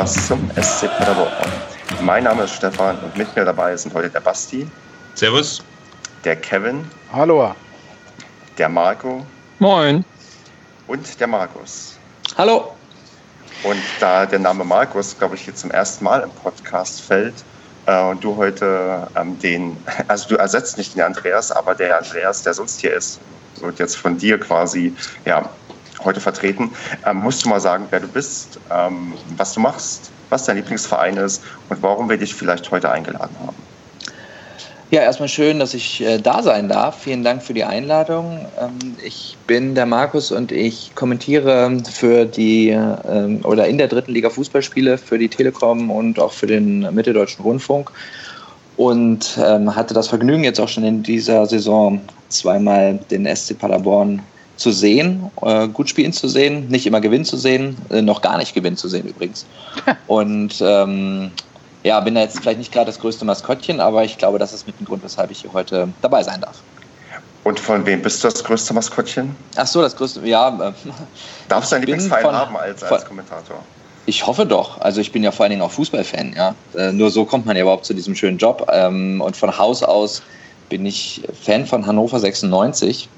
Podcast zum SC Paderborn. Mein Name ist Stefan und mit mir dabei sind heute der Basti. Servus. Der Kevin. Hallo. Der Marco. Moin. Und der Markus. Hallo. Und da der Name Markus, glaube ich, hier zum ersten Mal im Podcast fällt äh, und du heute ähm, den, also du ersetzt nicht den Andreas, aber der Andreas, der sonst hier ist, wird jetzt von dir quasi ja, heute vertreten. Ähm, musst du mal sagen, wer du bist, ähm, was du machst, was dein Lieblingsverein ist und warum wir dich vielleicht heute eingeladen haben. Ja, erstmal schön, dass ich äh, da sein darf. Vielen Dank für die Einladung. Ähm, ich bin der Markus und ich kommentiere für die ähm, oder in der dritten Liga Fußballspiele für die Telekom und auch für den Mitteldeutschen Rundfunk und ähm, hatte das Vergnügen jetzt auch schon in dieser Saison zweimal den SC Paderborn zu sehen, äh, gut spielen zu sehen, nicht immer gewinnen zu sehen, äh, noch gar nicht gewinnen zu sehen übrigens. Und ähm, ja, bin da jetzt vielleicht nicht gerade das größte Maskottchen, aber ich glaube, das ist mit dem Grund, weshalb ich hier heute dabei sein darf. Und von wem bist du das größte Maskottchen? Ach so, das größte, ja. Äh, Darfst du einen Lieblingsverein von, haben als, als Kommentator? Ich hoffe doch. Also ich bin ja vor allen Dingen auch Fußballfan, ja. Äh, nur so kommt man ja überhaupt zu diesem schönen Job. Ähm, und von Haus aus bin ich Fan von Hannover 96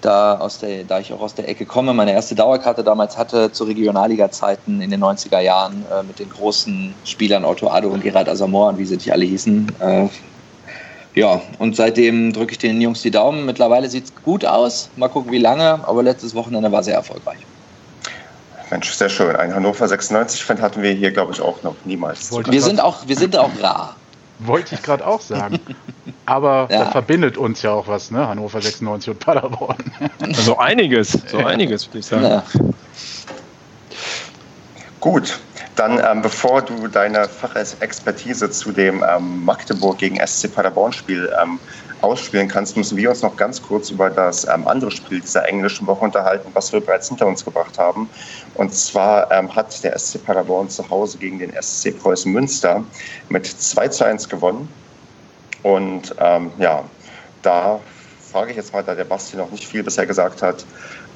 da, aus der, da ich auch aus der Ecke komme, meine erste Dauerkarte damals hatte zu Regionalliga-Zeiten in den 90er Jahren äh, mit den großen Spielern Otto Addo und Gerald Asamoah und wie sie nicht alle hießen. Äh, ja, und seitdem drücke ich den Jungs die Daumen. Mittlerweile sieht es gut aus. Mal gucken, wie lange, aber letztes Wochenende war sehr erfolgreich. Mensch, sehr schön. Ein Hannover 96-Fan hatten wir hier, glaube ich, auch noch niemals. Wir sind auch, wir sind auch rar. Wollte ich gerade auch sagen. Aber ja. da verbindet uns ja auch was, ne? Hannover 96 und Paderborn. So einiges, so einiges, würde ich sagen. Ja. Gut, dann ähm, bevor du deine Fachexpertise zu dem ähm, Magdeburg gegen SC Paderborn Spiel ähm, ausspielen kannst, müssen wir uns noch ganz kurz über das ähm, andere Spiel dieser englischen Woche unterhalten, was wir bereits hinter uns gebracht haben. Und zwar ähm, hat der SC Paderborn zu Hause gegen den SC Preußen Münster mit 2 zu 1 gewonnen. Und ähm, ja, da frage ich jetzt mal, da der Basti noch nicht viel bisher gesagt hat,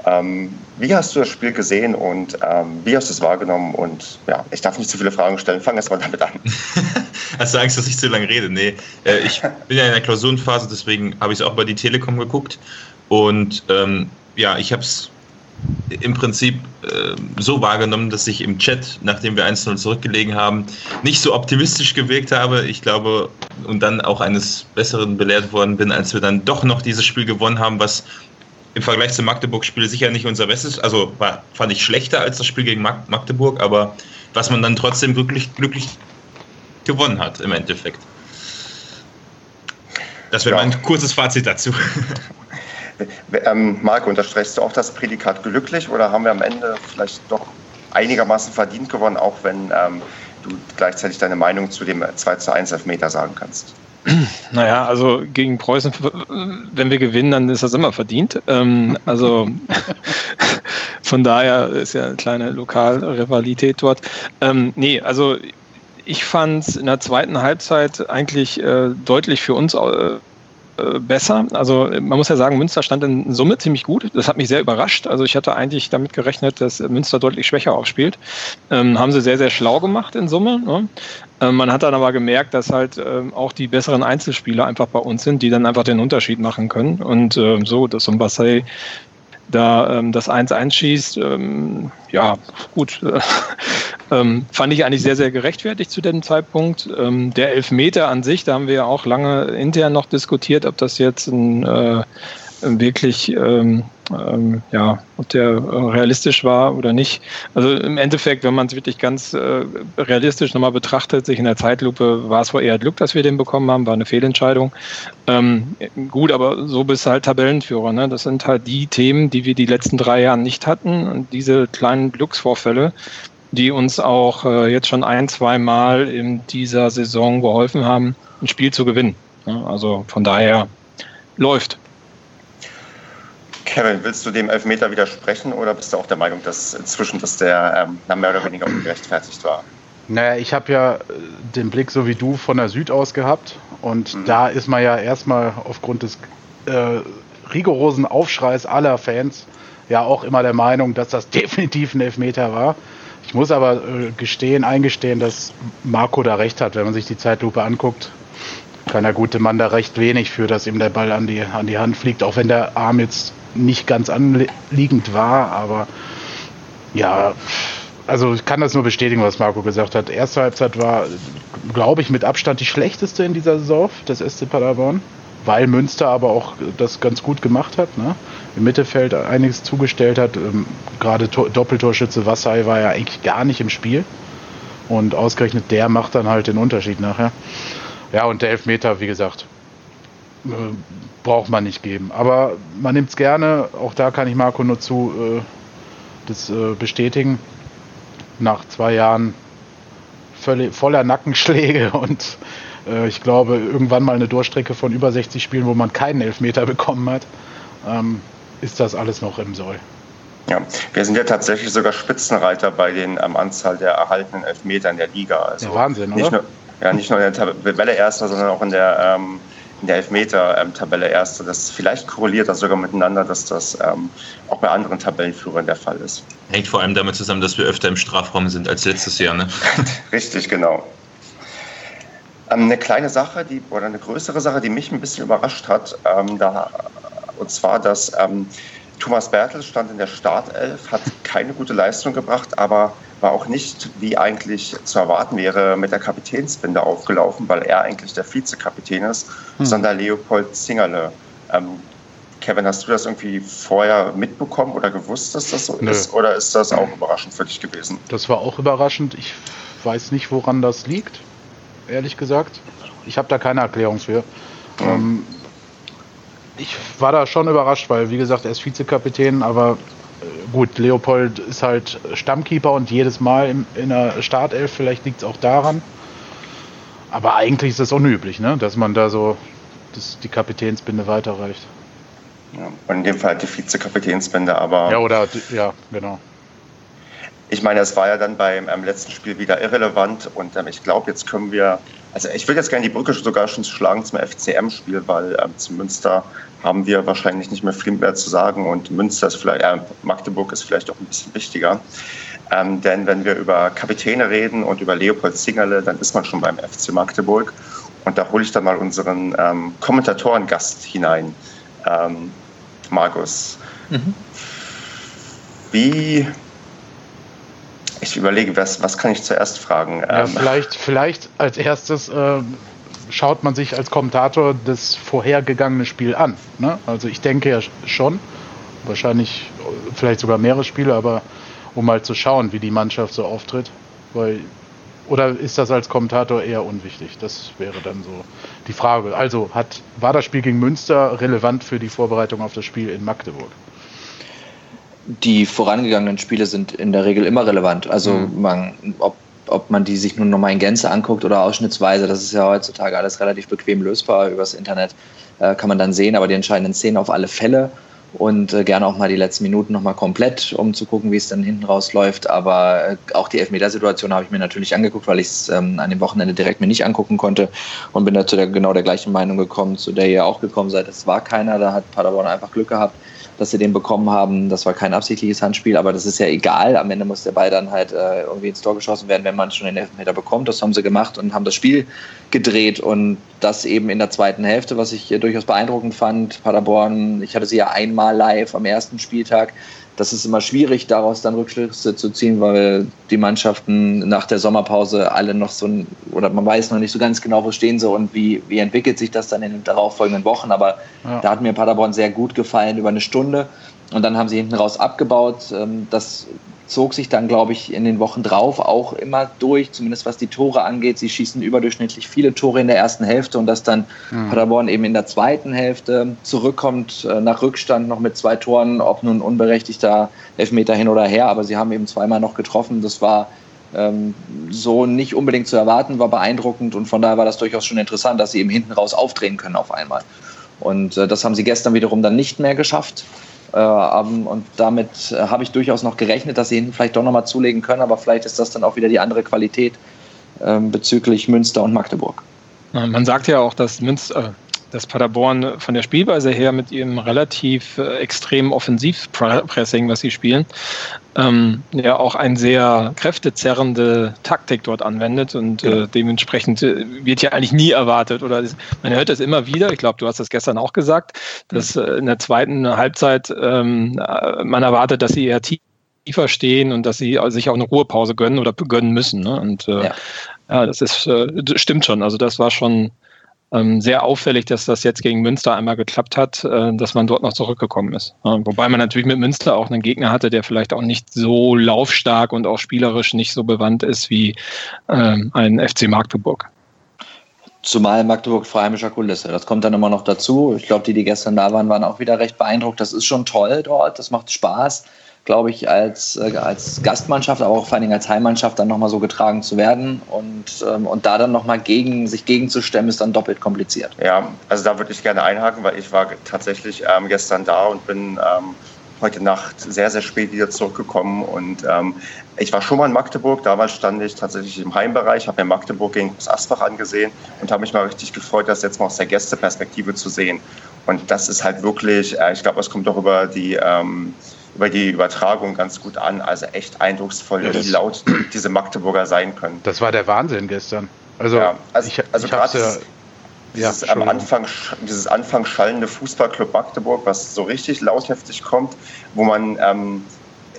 ähm, wie hast du das Spiel gesehen und ähm, wie hast du es wahrgenommen? Und ja, ich darf nicht zu viele Fragen stellen. Fang erst mal damit an. hast du Angst, dass ich zu lange rede? Nee, äh, ich bin ja in der Klausurenphase, deswegen habe ich es auch bei die Telekom geguckt. Und ähm, ja, ich habe es im Prinzip äh, so wahrgenommen, dass ich im Chat, nachdem wir 1-0 zurückgelegen haben, nicht so optimistisch gewirkt habe. Ich glaube, und dann auch eines Besseren belehrt worden bin, als wir dann doch noch dieses Spiel gewonnen haben, was im Vergleich zum Magdeburg-Spiel sicher nicht unser Bestes, also war, fand ich schlechter als das Spiel gegen Magdeburg, aber was man dann trotzdem wirklich glücklich gewonnen hat im Endeffekt. Das wäre ja. mein kurzes Fazit dazu. Ähm, Marco, unterstreichst du auch das Prädikat glücklich oder haben wir am Ende vielleicht doch einigermaßen verdient gewonnen, auch wenn ähm, du gleichzeitig deine Meinung zu dem 2 zu 1 Elfmeter sagen kannst? Naja, also gegen Preußen, wenn wir gewinnen, dann ist das immer verdient. Ähm, also von daher ist ja eine kleine Lokalrivalität dort. Ähm, nee, also ich fand es in der zweiten Halbzeit eigentlich äh, deutlich für uns äh, äh, besser. Also man muss ja sagen, Münster stand in Summe ziemlich gut. Das hat mich sehr überrascht. Also ich hatte eigentlich damit gerechnet, dass Münster deutlich schwächer aufspielt. Ähm, haben sie sehr, sehr schlau gemacht in Summe. Ne? Ähm, man hat dann aber gemerkt, dass halt ähm, auch die besseren Einzelspieler einfach bei uns sind, die dann einfach den Unterschied machen können. Und ähm, so, dass so ein Bassey da ähm, das 1-1 schießt, ähm, ja, gut, äh, ähm, fand ich eigentlich sehr, sehr gerechtfertigt zu dem Zeitpunkt. Ähm, der Elfmeter an sich, da haben wir ja auch lange intern noch diskutiert, ob das jetzt ein äh, wirklich, ähm, ähm, ja, ob der realistisch war oder nicht. Also im Endeffekt, wenn man es wirklich ganz äh, realistisch nochmal betrachtet, sich in der Zeitlupe, war es wohl eher Glück, dass wir den bekommen haben, war eine Fehlentscheidung. Ähm, gut, aber so bist du halt Tabellenführer. Ne? Das sind halt die Themen, die wir die letzten drei Jahre nicht hatten. Und diese kleinen Glücksvorfälle, die uns auch äh, jetzt schon ein, zwei Mal in dieser Saison geholfen haben, ein Spiel zu gewinnen. Ja, also von daher läuft. Kevin, willst du dem Elfmeter widersprechen oder bist du auch der Meinung, dass inzwischen dass der ähm, mehr oder weniger ungerechtfertigt war? Naja, ich habe ja äh, den Blick so wie du von der Süd aus gehabt und mhm. da ist man ja erstmal aufgrund des äh, rigorosen Aufschreis aller Fans ja auch immer der Meinung, dass das definitiv ein Elfmeter war. Ich muss aber äh, gestehen, eingestehen, dass Marco da recht hat. Wenn man sich die Zeitlupe anguckt, kann der gute Mann da recht wenig für, dass ihm der Ball an die, an die Hand fliegt, auch wenn der Arm jetzt nicht ganz anliegend war, aber ja, also ich kann das nur bestätigen, was Marco gesagt hat. Erste Halbzeit war, glaube ich, mit Abstand die schlechteste in dieser Saison des SC Paderborn, weil Münster aber auch das ganz gut gemacht hat. Ne? Im Mittelfeld einiges zugestellt hat. Ähm, gerade Doppeltorschütze Wassai war ja eigentlich gar nicht im Spiel. Und ausgerechnet der macht dann halt den Unterschied nachher. Ja, und der Elfmeter, wie gesagt, äh, braucht man nicht geben. Aber man nimmt es gerne. Auch da kann ich Marco nur zu äh, das äh, bestätigen nach zwei Jahren völlig, voller Nackenschläge und äh, ich glaube irgendwann mal eine Durchstrecke von über 60 Spielen, wo man keinen Elfmeter bekommen hat, ähm, ist das alles noch im Soll. Ja, wir sind ja tatsächlich sogar Spitzenreiter bei den ähm, Anzahl der erhaltenen Elfmeter in der Liga. Also ja, Wahnsinn, oder? Nur, ja, nicht nur in der Tabelle Erster, sondern auch in der ähm, in der Elfmeter-Tabelle ähm, erste. Das vielleicht korreliert das sogar miteinander, dass das ähm, auch bei anderen Tabellenführern der Fall ist. Hängt vor allem damit zusammen, dass wir öfter im Strafraum sind als letztes Jahr, ne? Richtig, genau. Ähm, eine kleine Sache, die, oder eine größere Sache, die mich ein bisschen überrascht hat, ähm, da, und zwar, dass ähm, Thomas Bertel stand in der Startelf, hat keine gute Leistung gebracht, aber war auch nicht, wie eigentlich zu erwarten wäre, mit der Kapitänsbinde aufgelaufen, weil er eigentlich der Vizekapitän ist, hm. sondern Leopold Zingerle. Ähm, Kevin, hast du das irgendwie vorher mitbekommen oder gewusst, dass das so Nö. ist? Oder ist das auch überraschend für dich gewesen? Das war auch überraschend. Ich weiß nicht, woran das liegt, ehrlich gesagt. Ich habe da keine Erklärung für. Hm. Ähm, ich war da schon überrascht, weil, wie gesagt, er ist Vizekapitän, aber gut, Leopold ist halt Stammkeeper und jedes Mal in, in der Startelf, vielleicht liegt es auch daran. Aber eigentlich ist das unüblich, ne? dass man da so das, die Kapitänsbinde weiterreicht. Ja, und in dem Fall die Vizekapitänsbinde, aber. Ja, oder, ja, genau. Ich meine, es war ja dann beim ähm, letzten Spiel wieder irrelevant und ähm, ich glaube, jetzt können wir, also ich würde jetzt gerne die Brücke sogar schon schlagen zum FCM-Spiel, weil ähm, zu Münster haben wir wahrscheinlich nicht mehr viel mehr zu sagen und Münster ist vielleicht, äh, Magdeburg ist vielleicht auch ein bisschen wichtiger. Ähm, denn wenn wir über Kapitäne reden und über Leopold Zingerle, dann ist man schon beim FC Magdeburg. Und da hole ich dann mal unseren ähm, Kommentatoren-Gast hinein, ähm, Markus. Mhm. Wie, ich überlege, was, was kann ich zuerst fragen? Ja, ähm, vielleicht, vielleicht als erstes, äh, schaut man sich als Kommentator das vorhergegangene Spiel an. Ne? Also ich denke ja schon, wahrscheinlich vielleicht sogar mehrere Spiele, aber um mal zu schauen, wie die Mannschaft so auftritt. Weil, oder ist das als Kommentator eher unwichtig? Das wäre dann so die Frage. Also hat, war das Spiel gegen Münster relevant für die Vorbereitung auf das Spiel in Magdeburg? Die vorangegangenen Spiele sind in der Regel immer relevant. Also mhm. man, ob ob man die sich nun nochmal in Gänze anguckt oder ausschnittsweise, das ist ja heutzutage alles relativ bequem lösbar übers Internet, äh, kann man dann sehen, aber die entscheidenden Szenen auf alle Fälle und äh, gerne auch mal die letzten Minuten nochmal komplett, um zu gucken, wie es dann hinten rausläuft. Aber äh, auch die Elfmetersituation habe ich mir natürlich angeguckt, weil ich es ähm, an dem Wochenende direkt mir nicht angucken konnte und bin da zu der, genau der gleichen Meinung gekommen, zu der ihr auch gekommen seid. Es war keiner, da hat Paderborn einfach Glück gehabt dass sie den bekommen haben. Das war kein absichtliches Handspiel, aber das ist ja egal. Am Ende muss der Ball dann halt äh, irgendwie ins Tor geschossen werden, wenn man schon den Elfmeter bekommt. Das haben sie gemacht und haben das Spiel gedreht und das eben in der zweiten Hälfte, was ich durchaus beeindruckend fand. Paderborn, ich hatte sie ja einmal live am ersten Spieltag das ist immer schwierig, daraus dann Rückschlüsse zu ziehen, weil die Mannschaften nach der Sommerpause alle noch so, oder man weiß noch nicht so ganz genau, wo stehen sie und wie, wie entwickelt sich das dann in den darauffolgenden Wochen. Aber ja. da hat mir Paderborn sehr gut gefallen über eine Stunde. Und dann haben sie hinten raus abgebaut. Ähm, das zog sich dann, glaube ich, in den Wochen drauf auch immer durch, zumindest was die Tore angeht. Sie schießen überdurchschnittlich viele Tore in der ersten Hälfte und dass dann mhm. Paderborn eben in der zweiten Hälfte zurückkommt äh, nach Rückstand noch mit zwei Toren, ob nun unberechtigter Elfmeter hin oder her, aber sie haben eben zweimal noch getroffen. Das war ähm, so nicht unbedingt zu erwarten, war beeindruckend und von daher war das durchaus schon interessant, dass sie eben hinten raus aufdrehen können auf einmal. Und äh, das haben sie gestern wiederum dann nicht mehr geschafft. Äh, und damit äh, habe ich durchaus noch gerechnet, dass sie hinten vielleicht doch nochmal zulegen können, aber vielleicht ist das dann auch wieder die andere Qualität ähm, bezüglich Münster und Magdeburg. Man sagt ja auch, dass Münster, äh, dass Paderborn von der Spielweise her mit ihrem relativ äh, extremen Offensivpressing, was sie spielen, ähm, ja auch eine sehr kräftezerrende Taktik dort anwendet und äh, dementsprechend äh, wird ja eigentlich nie erwartet oder man hört das immer wieder. Ich glaube, du hast das gestern auch gesagt, dass äh, in der zweiten Halbzeit ähm, äh, man erwartet, dass sie eher tiefer stehen und dass sie sich auch eine Ruhepause gönnen oder gönnen müssen. Ne? Und äh, ja. ja. das ist das stimmt schon. Also das war schon ähm, sehr auffällig, dass das jetzt gegen Münster einmal geklappt hat, äh, dass man dort noch zurückgekommen ist. Wobei man natürlich mit Münster auch einen Gegner hatte, der vielleicht auch nicht so laufstark und auch spielerisch nicht so bewandt ist wie ähm, ein FC Magdeburg. Zumal Magdeburg freiheimischer Kulisse. Das kommt dann immer noch dazu. Ich glaube, die, die gestern da waren, waren auch wieder recht beeindruckt. Das ist schon toll dort. Das macht Spaß glaube ich, als, äh, als Gastmannschaft, aber auch vor allen Dingen als Heimmannschaft dann nochmal so getragen zu werden. Und, ähm, und da dann nochmal gegen, sich gegenzustemmen, ist dann doppelt kompliziert. Ja, also da würde ich gerne einhaken, weil ich war tatsächlich ähm, gestern da und bin ähm, heute Nacht sehr, sehr spät wieder zurückgekommen. Und ähm, ich war schon mal in Magdeburg, damals stand ich tatsächlich im Heimbereich, habe mir Magdeburg gegen das Asbach angesehen und habe mich mal richtig gefreut, das jetzt mal aus der Gästeperspektive zu sehen. Und das ist halt wirklich, äh, ich glaube, es kommt auch über die ähm, über die Übertragung ganz gut an. Also echt eindrucksvoll, ja, wie laut diese Magdeburger sein können. Das war der Wahnsinn gestern. Also, ja, also, ich, also gerade ja, dieses, am Anfang, dieses Anfang schallende Fußballclub Magdeburg, was so richtig lautheftig kommt, wo man ähm,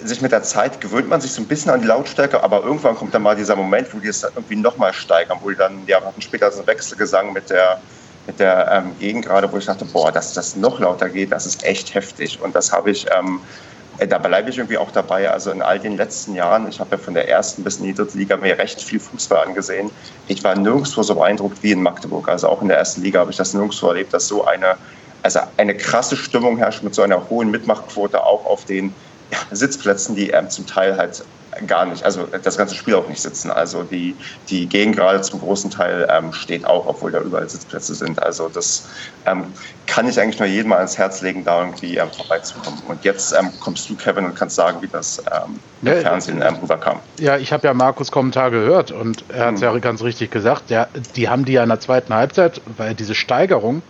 sich mit der Zeit gewöhnt man sich so ein bisschen an die Lautstärke, aber irgendwann kommt dann mal dieser Moment, wo die es irgendwie nochmal steigern, wo die dann, ja, wir hatten später so einen Wechselgesang mit der mit der ähm, Gegend gerade, wo ich dachte, boah, dass das noch lauter geht, das ist echt heftig. Und das habe ich ähm, äh, da bleibe ich irgendwie auch dabei. Also in all den letzten Jahren, ich habe ja von der ersten bis in die dritte Liga mir recht viel Fußball angesehen. Ich war nirgendwo so beeindruckt wie in Magdeburg. Also auch in der ersten Liga habe ich das nirgendwo erlebt, dass so eine, also eine krasse Stimmung herrscht mit so einer hohen Mitmachquote auch auf den Sitzplätzen, die ähm, zum Teil halt gar nicht, also das ganze Spiel auch nicht sitzen. Also die, die Gegend gerade zum großen Teil ähm, steht auch, obwohl da überall Sitzplätze sind. Also das ähm, kann ich eigentlich nur jedem mal ans Herz legen, da irgendwie ähm, vorbeizukommen. Und jetzt ähm, kommst du, Kevin, und kannst sagen, wie das ähm, im ja, Fernsehen ähm, rüberkam. Ja, ich habe ja Markus Kommentar gehört und er hat es hm. ja ganz richtig gesagt. Ja, die haben die ja in der zweiten Halbzeit, weil diese Steigerung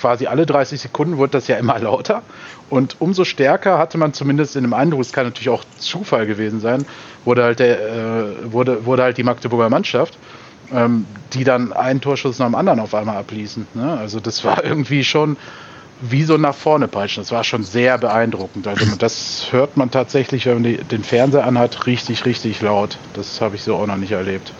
quasi alle 30 Sekunden wurde das ja immer lauter. Und umso stärker hatte man zumindest in dem Eindruck, es kann natürlich auch Zufall gewesen sein, wurde halt, der, äh, wurde, wurde halt die Magdeburger Mannschaft, ähm, die dann einen Torschuss nach dem anderen auf einmal abließen. Ne? Also das war irgendwie schon wie so nach vorne peitschen. Das war schon sehr beeindruckend. Also das hört man tatsächlich, wenn man die, den Fernseher anhat, richtig, richtig laut. Das habe ich so auch noch nicht erlebt.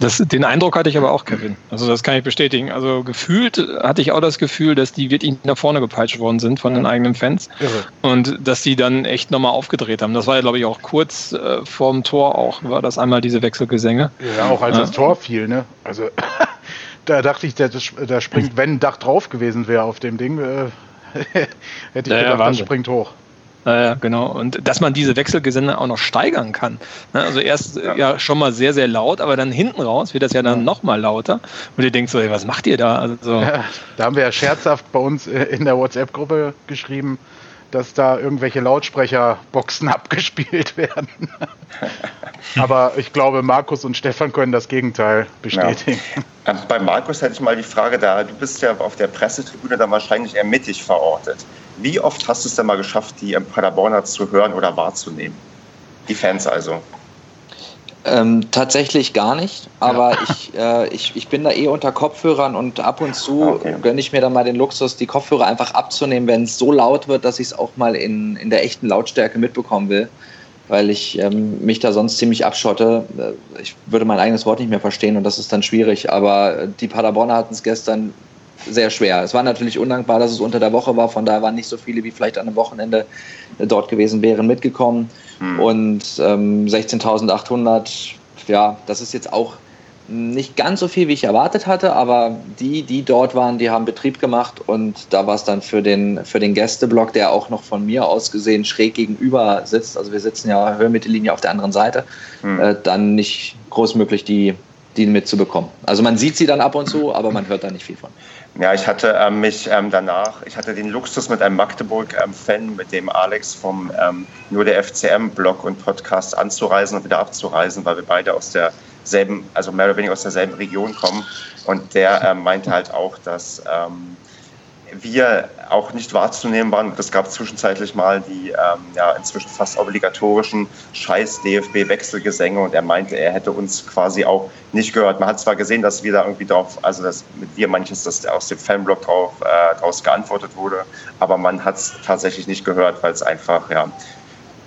Das, den Eindruck hatte ich aber auch, Kevin. Also das kann ich bestätigen. Also gefühlt hatte ich auch das Gefühl, dass die wirklich nach vorne gepeitscht worden sind von ja. den eigenen Fans. Irre. Und dass die dann echt nochmal aufgedreht haben. Das war ja, glaube ich, auch kurz äh, vorm Tor auch, war das einmal diese Wechselgesänge. Ja, auch als ja. das Tor fiel, ne? Also da dachte ich, da springt, wenn ein Dach drauf gewesen wäre auf dem Ding, äh, hätte ich ja, gedacht, ja, das springt hoch. Ja, genau. Und dass man diese Wechselgesänge auch noch steigern kann. Ne? Also erst ja. ja. schon mal sehr, sehr laut, aber dann hinten raus wird das ja dann ja. noch mal lauter. Und ihr denkt so, ey, was macht ihr da? Also, ja, da haben wir ja scherzhaft bei uns in der WhatsApp-Gruppe geschrieben, dass da irgendwelche Lautsprecherboxen abgespielt werden. Aber ich glaube, Markus und Stefan können das Gegenteil bestätigen. Ja. Ähm, bei Markus hätte ich mal die Frage da, du bist ja auf der Pressetribüne dann wahrscheinlich eher mittig verortet. Wie oft hast du es denn mal geschafft, die Paderborner zu hören oder wahrzunehmen? Die Fans also. Ähm, tatsächlich gar nicht, aber ja. ich, äh, ich, ich bin da eh unter Kopfhörern und ab und zu okay. gönne ich mir dann mal den Luxus, die Kopfhörer einfach abzunehmen, wenn es so laut wird, dass ich es auch mal in, in der echten Lautstärke mitbekommen will, weil ich ähm, mich da sonst ziemlich abschotte. Äh, ich würde mein eigenes Wort nicht mehr verstehen und das ist dann schwierig, aber die Paderborner hatten es gestern sehr schwer. Es war natürlich undankbar, dass es unter der Woche war, von daher waren nicht so viele, wie vielleicht an einem Wochenende dort gewesen wären, mitgekommen. Mhm. Und ähm, 16.800, ja, das ist jetzt auch nicht ganz so viel, wie ich erwartet hatte, aber die, die dort waren, die haben Betrieb gemacht und da war es dann für den, für den Gästeblock, der auch noch von mir aus gesehen schräg gegenüber sitzt, also wir sitzen ja Höhenmittellinie auf der anderen Seite, mhm. äh, dann nicht groß möglich, die, die mitzubekommen. Also man sieht sie dann ab und zu, aber man hört da nicht viel von. Ja, ich hatte ähm, mich ähm, danach, ich hatte den Luxus mit einem Magdeburg-Fan, ähm, mit dem Alex vom ähm, Nur der FCM-Blog und Podcast anzureisen und wieder abzureisen, weil wir beide aus derselben, also mehr oder weniger aus derselben Region kommen. Und der ähm, meinte halt auch, dass ähm, wir auch nicht wahrzunehmen waren. Es gab zwischenzeitlich mal die ähm, ja, inzwischen fast obligatorischen Scheiß-DFB-Wechselgesänge und er meinte, er hätte uns quasi auch nicht gehört. Man hat zwar gesehen, dass wir da irgendwie drauf, also das, mit wir manches, dass aus dem Fanblock drauf, äh, daraus geantwortet wurde, aber man hat es tatsächlich nicht gehört, weil es einfach ja,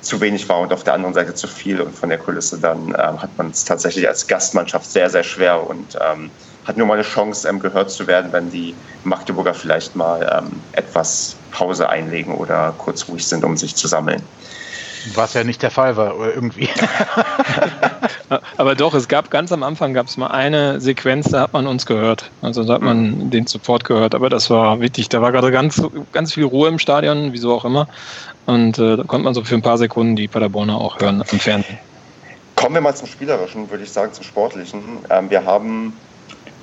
zu wenig war und auf der anderen Seite zu viel und von der Kulisse dann ähm, hat man es tatsächlich als Gastmannschaft sehr, sehr schwer und ähm, hat nur mal eine Chance, ähm, gehört zu werden, wenn die Magdeburger vielleicht mal ähm, etwas Pause einlegen oder kurz ruhig sind, um sich zu sammeln. Was ja nicht der Fall war, irgendwie. Aber doch, es gab ganz am Anfang gab es mal eine Sequenz, da hat man uns gehört. Also da hat man den Support gehört, aber das war wichtig. Da war gerade ganz, ganz viel Ruhe im Stadion, wieso auch immer. Und äh, da konnte man so für ein paar Sekunden die Paderborner auch hören im Fernsehen. Kommen wir mal zum Spielerischen, würde ich sagen, zum Sportlichen. Ähm, wir haben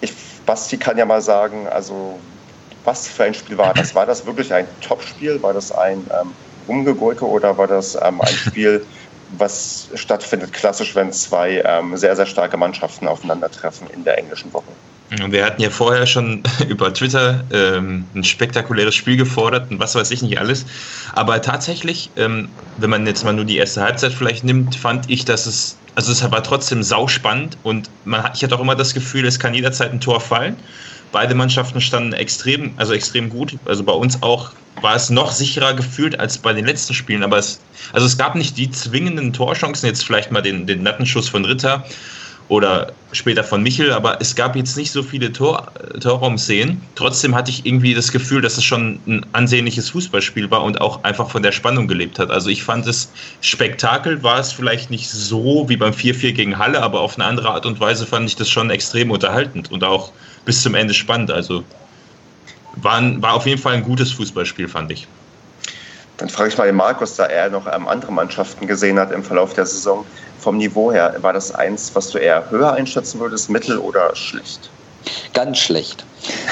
ich, Basti kann ja mal sagen, also was für ein Spiel war das? War das wirklich ein Topspiel? War das ein ähm, Umgegurke oder war das ähm, ein Spiel, was stattfindet klassisch, wenn zwei ähm, sehr, sehr starke Mannschaften aufeinandertreffen in der englischen Woche? Wir hatten ja vorher schon über Twitter ähm, ein spektakuläres Spiel gefordert und was weiß ich nicht alles. Aber tatsächlich, ähm, wenn man jetzt mal nur die erste Halbzeit vielleicht nimmt, fand ich, dass es, also es war trotzdem sauspannend und man ich hatte auch immer das Gefühl, es kann jederzeit ein Tor fallen. Beide Mannschaften standen extrem, also extrem gut. Also bei uns auch war es noch sicherer gefühlt als bei den letzten Spielen. Aber es, also es gab nicht die zwingenden Torchancen, jetzt vielleicht mal den, den Lattenschuss von Ritter oder später von Michel, aber es gab jetzt nicht so viele Tor, Torraumszenen. Trotzdem hatte ich irgendwie das Gefühl, dass es schon ein ansehnliches Fußballspiel war und auch einfach von der Spannung gelebt hat. Also ich fand es Spektakel, war es vielleicht nicht so wie beim 4-4 gegen Halle, aber auf eine andere Art und Weise fand ich das schon extrem unterhaltend und auch bis zum Ende spannend. Also war, ein, war auf jeden Fall ein gutes Fußballspiel, fand ich. Dann frage ich mal den Markus, da er noch ähm, andere Mannschaften gesehen hat im Verlauf der Saison. Vom Niveau her, war das eins, was du eher höher einschätzen würdest, mittel oder schlecht? Ganz schlecht.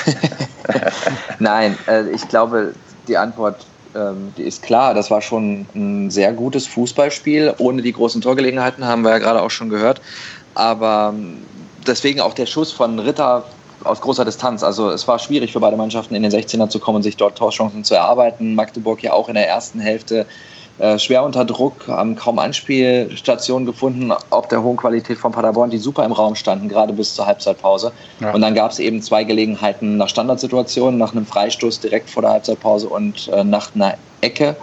Nein, äh, ich glaube, die Antwort ähm, die ist klar. Das war schon ein sehr gutes Fußballspiel. Ohne die großen Torgelegenheiten haben wir ja gerade auch schon gehört. Aber ähm, deswegen auch der Schuss von Ritter aus großer Distanz. Also es war schwierig für beide Mannschaften in den 16er zu kommen sich dort Torchancen zu erarbeiten. Magdeburg ja auch in der ersten Hälfte äh, schwer unter Druck, haben kaum Anspielstationen gefunden, ob der hohen Qualität von Paderborn, die super im Raum standen, gerade bis zur Halbzeitpause. Ja. Und dann gab es eben zwei Gelegenheiten nach Standardsituationen, nach einem Freistoß direkt vor der Halbzeitpause und äh, nach einer Ecke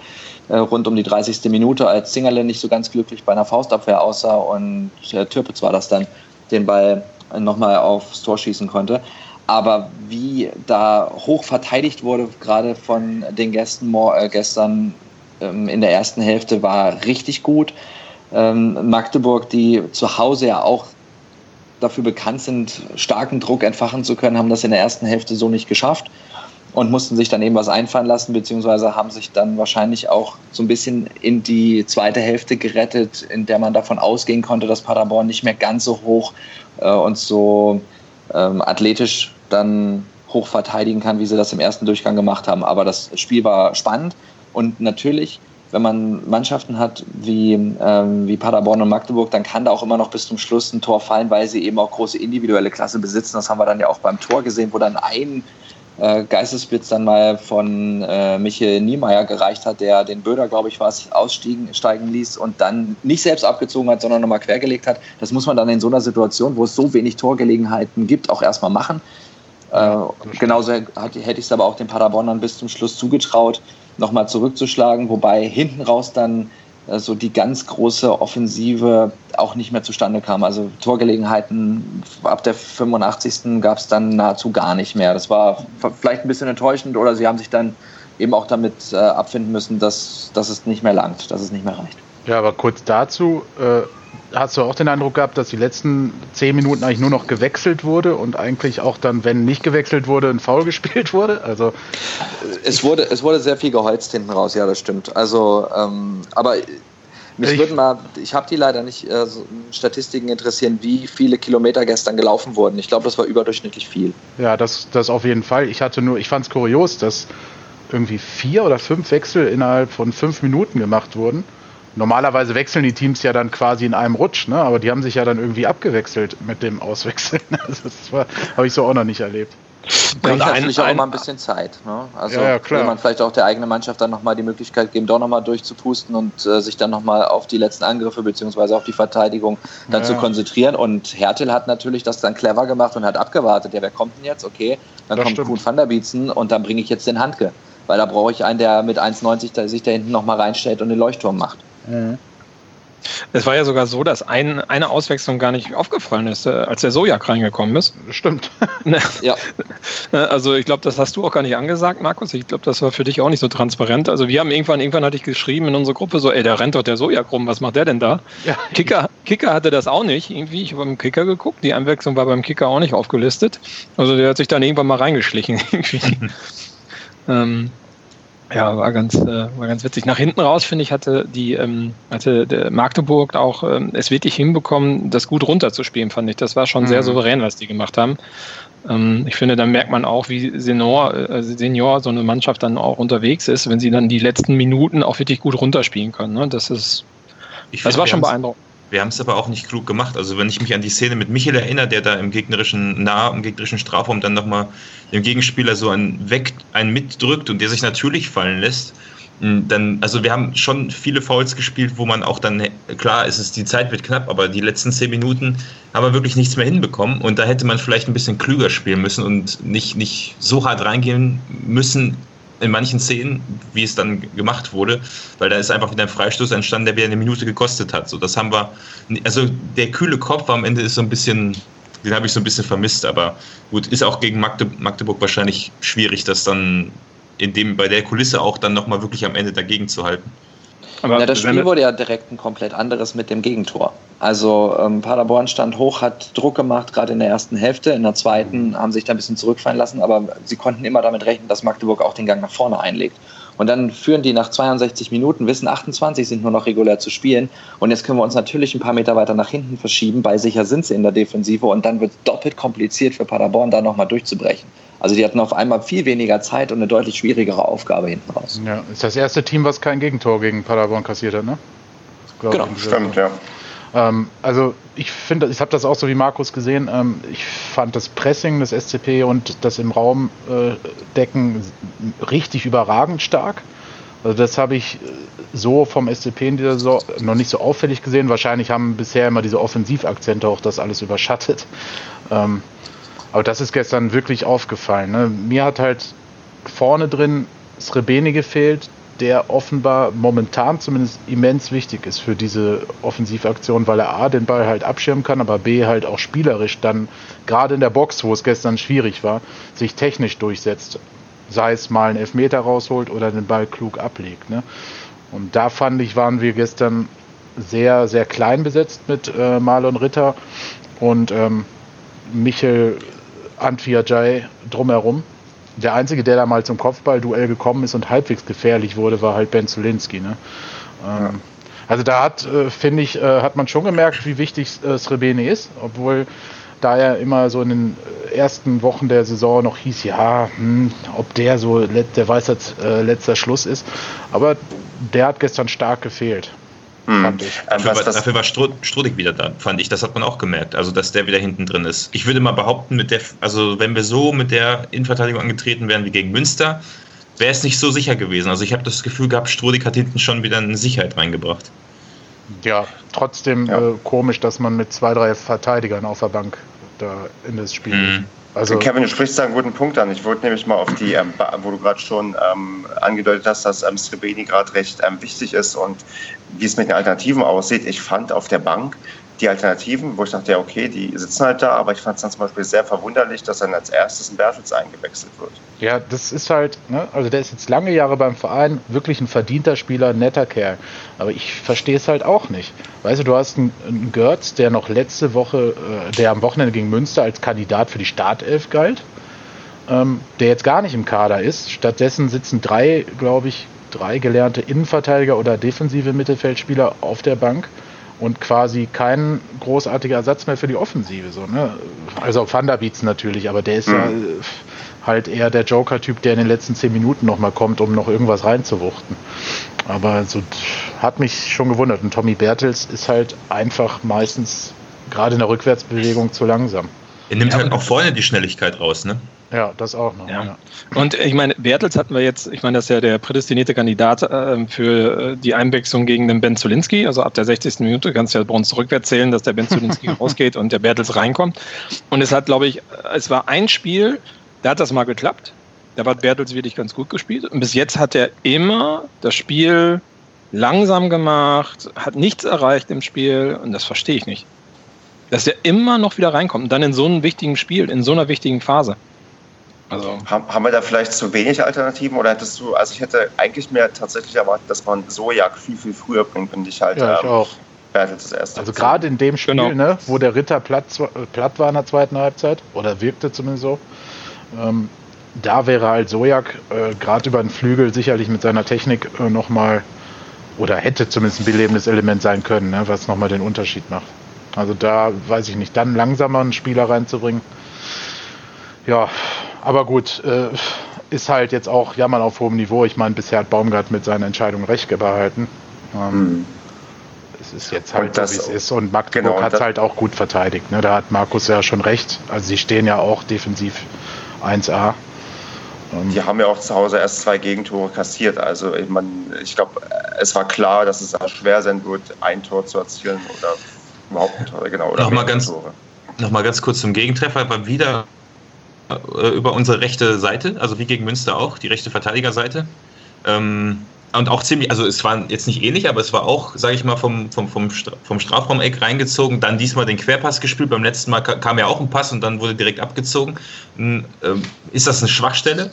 äh, rund um die 30. Minute, als Zingerle nicht so ganz glücklich bei einer Faustabwehr aussah und äh, Türpitz war das dann, den Ball nochmal aufs Tor schießen konnte. Aber wie da hoch verteidigt wurde, gerade von den Gästen äh, gestern ähm, in der ersten Hälfte, war richtig gut. Ähm, Magdeburg, die zu Hause ja auch dafür bekannt sind, starken Druck entfachen zu können, haben das in der ersten Hälfte so nicht geschafft und mussten sich dann eben was einfallen lassen, beziehungsweise haben sich dann wahrscheinlich auch so ein bisschen in die zweite Hälfte gerettet, in der man davon ausgehen konnte, dass Paderborn nicht mehr ganz so hoch äh, und so ähm, athletisch dann hoch verteidigen kann, wie sie das im ersten Durchgang gemacht haben. Aber das Spiel war spannend und natürlich, wenn man Mannschaften hat wie, ähm, wie Paderborn und Magdeburg, dann kann da auch immer noch bis zum Schluss ein Tor fallen, weil sie eben auch große individuelle Klasse besitzen. Das haben wir dann ja auch beim Tor gesehen, wo dann ein äh, Geistesblitz dann mal von äh, Michael Niemeyer gereicht hat, der den Böder, glaube ich, was aussteigen ließ und dann nicht selbst abgezogen hat, sondern nochmal quergelegt hat. Das muss man dann in so einer Situation, wo es so wenig Torgelegenheiten gibt, auch erstmal machen. Äh, genauso hätte ich es aber auch den Paderbornern bis zum Schluss zugetraut, nochmal zurückzuschlagen, wobei hinten raus dann äh, so die ganz große Offensive auch nicht mehr zustande kam. Also Torgelegenheiten ab der 85. gab es dann nahezu gar nicht mehr. Das war vielleicht ein bisschen enttäuschend oder sie haben sich dann eben auch damit äh, abfinden müssen, dass, dass es nicht mehr langt, dass es nicht mehr reicht. Ja, aber kurz dazu, äh, hast du auch den Eindruck gehabt, dass die letzten zehn Minuten eigentlich nur noch gewechselt wurde und eigentlich auch dann, wenn nicht gewechselt wurde, ein Foul gespielt wurde? Also es wurde, es wurde sehr viel geholzt hinten raus, ja, das stimmt. Also, ähm, aber mich ich, würden mal, ich habe die leider nicht, äh, so Statistiken interessieren, wie viele Kilometer gestern gelaufen wurden. Ich glaube, das war überdurchschnittlich viel. Ja, das, das auf jeden Fall. Ich hatte nur, ich fand es kurios, dass irgendwie vier oder fünf Wechsel innerhalb von fünf Minuten gemacht wurden. Normalerweise wechseln die Teams ja dann quasi in einem Rutsch, ne? aber die haben sich ja dann irgendwie abgewechselt mit dem Auswechseln. Also das habe ich so auch noch nicht erlebt. Bringt ja, natürlich ein, auch immer ein bisschen Zeit. Ne? Also ja, will man vielleicht auch der eigenen Mannschaft dann nochmal die Möglichkeit geben, doch nochmal durchzupusten und äh, sich dann nochmal auf die letzten Angriffe beziehungsweise auf die Verteidigung dann ja. zu konzentrieren. Und Hertel hat natürlich das dann clever gemacht und hat abgewartet. Ja, wer kommt denn jetzt? Okay, dann das kommt stimmt. Kuhn van der Bietzen und dann bringe ich jetzt den Handke. Weil da brauche ich einen, der mit 1,90 sich da hinten nochmal reinstellt und den Leuchtturm macht. Mhm. Es war ja sogar so, dass ein, eine Auswechslung gar nicht aufgefallen ist, äh, als der Sojak reingekommen ist. Stimmt. Ne? ja. Äh, also ich glaube, das hast du auch gar nicht angesagt, Markus. Ich glaube, das war für dich auch nicht so transparent. Also wir haben irgendwann, irgendwann hatte ich geschrieben in unsere Gruppe so, ey, da rennt doch der Sojak rum, was macht der denn da? Ja. Kicker, Kicker hatte das auch nicht. Irgendwie, ich habe beim Kicker geguckt, die Einwechslung war beim Kicker auch nicht aufgelistet. Also der hat sich dann irgendwann mal reingeschlichen. ähm, ja, war ganz, äh, war ganz witzig. Nach hinten raus, finde ich, hatte die, ähm, hatte Magdeburg auch ähm, es wirklich hinbekommen, das gut runterzuspielen, fand ich. Das war schon mhm. sehr souverän, was die gemacht haben. Ähm, ich finde, dann merkt man auch, wie Senior, äh, Senior so eine Mannschaft dann auch unterwegs ist, wenn sie dann die letzten Minuten auch wirklich gut runterspielen können. Ne? Das ist, ich das war schon beeindruckend. Wir haben es aber auch nicht klug gemacht. Also wenn ich mich an die Szene mit Michel erinnere, der da im gegnerischen, nah im gegnerischen Strafraum dann nochmal dem Gegenspieler so einen weg, einen mitdrückt und der sich natürlich fallen lässt, dann, also wir haben schon viele Fouls gespielt, wo man auch dann, klar, ist es, die Zeit wird knapp, aber die letzten zehn Minuten haben wir wirklich nichts mehr hinbekommen und da hätte man vielleicht ein bisschen klüger spielen müssen und nicht, nicht so hart reingehen müssen in manchen Szenen, wie es dann gemacht wurde, weil da ist einfach wieder ein Freistoß entstanden, der wieder eine Minute gekostet hat. So, das haben wir, also der kühle Kopf am Ende ist so ein bisschen, den habe ich so ein bisschen vermisst, aber gut, ist auch gegen Magdeburg wahrscheinlich schwierig, das dann in dem, bei der Kulisse auch dann nochmal wirklich am Ende dagegen zu halten. Aber ja, das Spiel wurde ja direkt ein komplett anderes mit dem Gegentor. Also ähm, Paderborn stand hoch, hat Druck gemacht, gerade in der ersten Hälfte. In der zweiten haben sich da ein bisschen zurückfallen lassen, aber sie konnten immer damit rechnen, dass Magdeburg auch den Gang nach vorne einlegt. Und dann führen die nach 62 Minuten, wissen 28 sind nur noch regulär zu spielen. Und jetzt können wir uns natürlich ein paar Meter weiter nach hinten verschieben, weil sicher sind sie in der Defensive. Und dann wird es doppelt kompliziert für Paderborn, da nochmal durchzubrechen. Also die hatten auf einmal viel weniger Zeit und eine deutlich schwierigere Aufgabe hinten raus. Ja, ist das erste Team, was kein Gegentor gegen Paderborn kassiert hat, ne? Genau, stimmt, ja. Ähm, also ich finde, ich habe das auch so wie Markus gesehen. Ähm, ich fand das Pressing des SCP und das im Raum äh, decken richtig überragend stark. Also das habe ich äh, so vom SCP in dieser Saison noch nicht so auffällig gesehen. Wahrscheinlich haben bisher immer diese Offensivakzente auch das alles überschattet. Ähm, aber das ist gestern wirklich aufgefallen. Ne? Mir hat halt vorne drin Srebeni gefehlt, der offenbar momentan zumindest immens wichtig ist für diese Offensivaktion, weil er A, den Ball halt abschirmen kann, aber B, halt auch spielerisch dann, gerade in der Box, wo es gestern schwierig war, sich technisch durchsetzt. Sei es mal einen Elfmeter rausholt oder den Ball klug ablegt. Ne? Und da fand ich, waren wir gestern sehr, sehr klein besetzt mit äh, Marlon Ritter und ähm, Michel Antwiajai drumherum. Der Einzige, der da mal zum Kopfballduell gekommen ist und halbwegs gefährlich wurde, war halt Ben Zulinski. Ne? Ähm, ja. Also da hat, äh, finde ich, äh, hat man schon gemerkt, wie wichtig äh, Srebeni ist, obwohl da ja immer so in den ersten Wochen der Saison noch hieß, ja, hm, ob der so der Weisheit äh, letzter Schluss ist. Aber der hat gestern stark gefehlt. Hm. Fand ich. Dafür, war, dafür war Strudig wieder da, fand ich. Das hat man auch gemerkt. Also, dass der wieder hinten drin ist. Ich würde mal behaupten, mit der, also wenn wir so mit der Innenverteidigung angetreten wären wie gegen Münster, wäre es nicht so sicher gewesen. Also ich habe das Gefühl gehabt, Strudig hat hinten schon wieder eine Sicherheit reingebracht. Ja, trotzdem ja. Äh, komisch, dass man mit zwei, drei Verteidigern auf der Bank da in das Spiel. Mhm. Also Kevin, du sprichst da einen guten Punkt an. Ich wollte nämlich mal auf die, ähm, wo du gerade schon ähm, angedeutet hast, dass ähm, Srebeni gerade recht ähm, wichtig ist und wie es mit den Alternativen aussieht. Ich fand auf der Bank die Alternativen, wo ich dachte, ja, okay, die sitzen halt da, aber ich fand es dann zum Beispiel sehr verwunderlich, dass dann als erstes ein Bertels eingewechselt wird. Ja, das ist halt, ne, also der ist jetzt lange Jahre beim Verein, wirklich ein verdienter Spieler, netter Kerl. Aber ich verstehe es halt auch nicht. Weißt du, du hast einen, einen Görz, der noch letzte Woche, äh, der am Wochenende gegen Münster als Kandidat für die Startelf galt, ähm, der jetzt gar nicht im Kader ist. Stattdessen sitzen drei, glaube ich, drei gelernte Innenverteidiger oder defensive Mittelfeldspieler auf der Bank und quasi kein großartiger Ersatz mehr für die Offensive. So, ne? Also Van der Beats natürlich, aber der ist mhm. ja äh, halt eher der Joker-Typ, der in den letzten zehn Minuten nochmal kommt, um noch irgendwas reinzuwuchten. Aber so hat mich schon gewundert. Und Tommy Bertels ist halt einfach meistens gerade in der Rückwärtsbewegung zu langsam. Er nimmt ja, halt auch vorne die Schnelligkeit raus, ne? Ja, das auch noch. Ja. ja. Und ich meine, Bertels hatten wir jetzt, ich meine, das ist ja der prädestinierte Kandidat äh, für äh, die Einwechslung gegen den Ben Zulinski. Also ab der 60. Minute kannst du ja bei uns rückwärts zählen, dass der Ben Zulinski rausgeht und der Bertels reinkommt. Und es hat, glaube ich, es war ein Spiel, da hat das mal geklappt. Da hat Bertels wirklich ganz gut gespielt. Und bis jetzt hat er immer das Spiel langsam gemacht, hat nichts erreicht im Spiel und das verstehe ich nicht. Dass er immer noch wieder reinkommt und dann in so einem wichtigen Spiel, in so einer wichtigen Phase. Also haben wir da vielleicht zu wenig Alternativen oder hättest du, also ich hätte eigentlich mehr tatsächlich erwartet, dass man Sojak viel, viel früher bringt, wenn ich halt. Ja, ich ähm, auch. Das erste also gerade in dem Spiel, genau. ne, wo der Ritter platt, platt war in der zweiten Halbzeit, oder wirkte zumindest so, ähm, da wäre halt Sojak äh, gerade über den Flügel sicherlich mit seiner Technik äh, nochmal, oder hätte zumindest ein belebendes Element sein können, ne, was nochmal den Unterschied macht. Also da weiß ich nicht, dann langsamer einen Spieler reinzubringen. Ja, aber gut, äh, ist halt jetzt auch Jammern auf hohem Niveau. Ich meine, bisher hat Baumgart mit seiner Entscheidung recht behalten. Ähm, hm. Es ist jetzt halt so, wie es ist. Und Magdeburg genau, hat es halt auch gut verteidigt. Ne? Da hat Markus ja schon recht. Also sie stehen ja auch defensiv 1A. Ähm, die haben ja auch zu Hause erst zwei Gegentore kassiert. Also ich, mein, ich glaube, es war klar, dass es schwer sein wird, ein Tor zu erzielen oder überhaupt ein Tor. Genau, oder Nochmal ganz, noch ganz kurz zum Gegentreffer. Aber wieder äh, über unsere rechte Seite, also wie gegen Münster auch, die rechte Verteidigerseite. Ähm, und auch ziemlich, also es war jetzt nicht ähnlich, aber es war auch, sage ich mal, vom, vom, vom, vom Strafraumeck reingezogen, dann diesmal den Querpass gespielt. Beim letzten Mal kam ja auch ein Pass und dann wurde direkt abgezogen. Ähm, ist das eine Schwachstelle?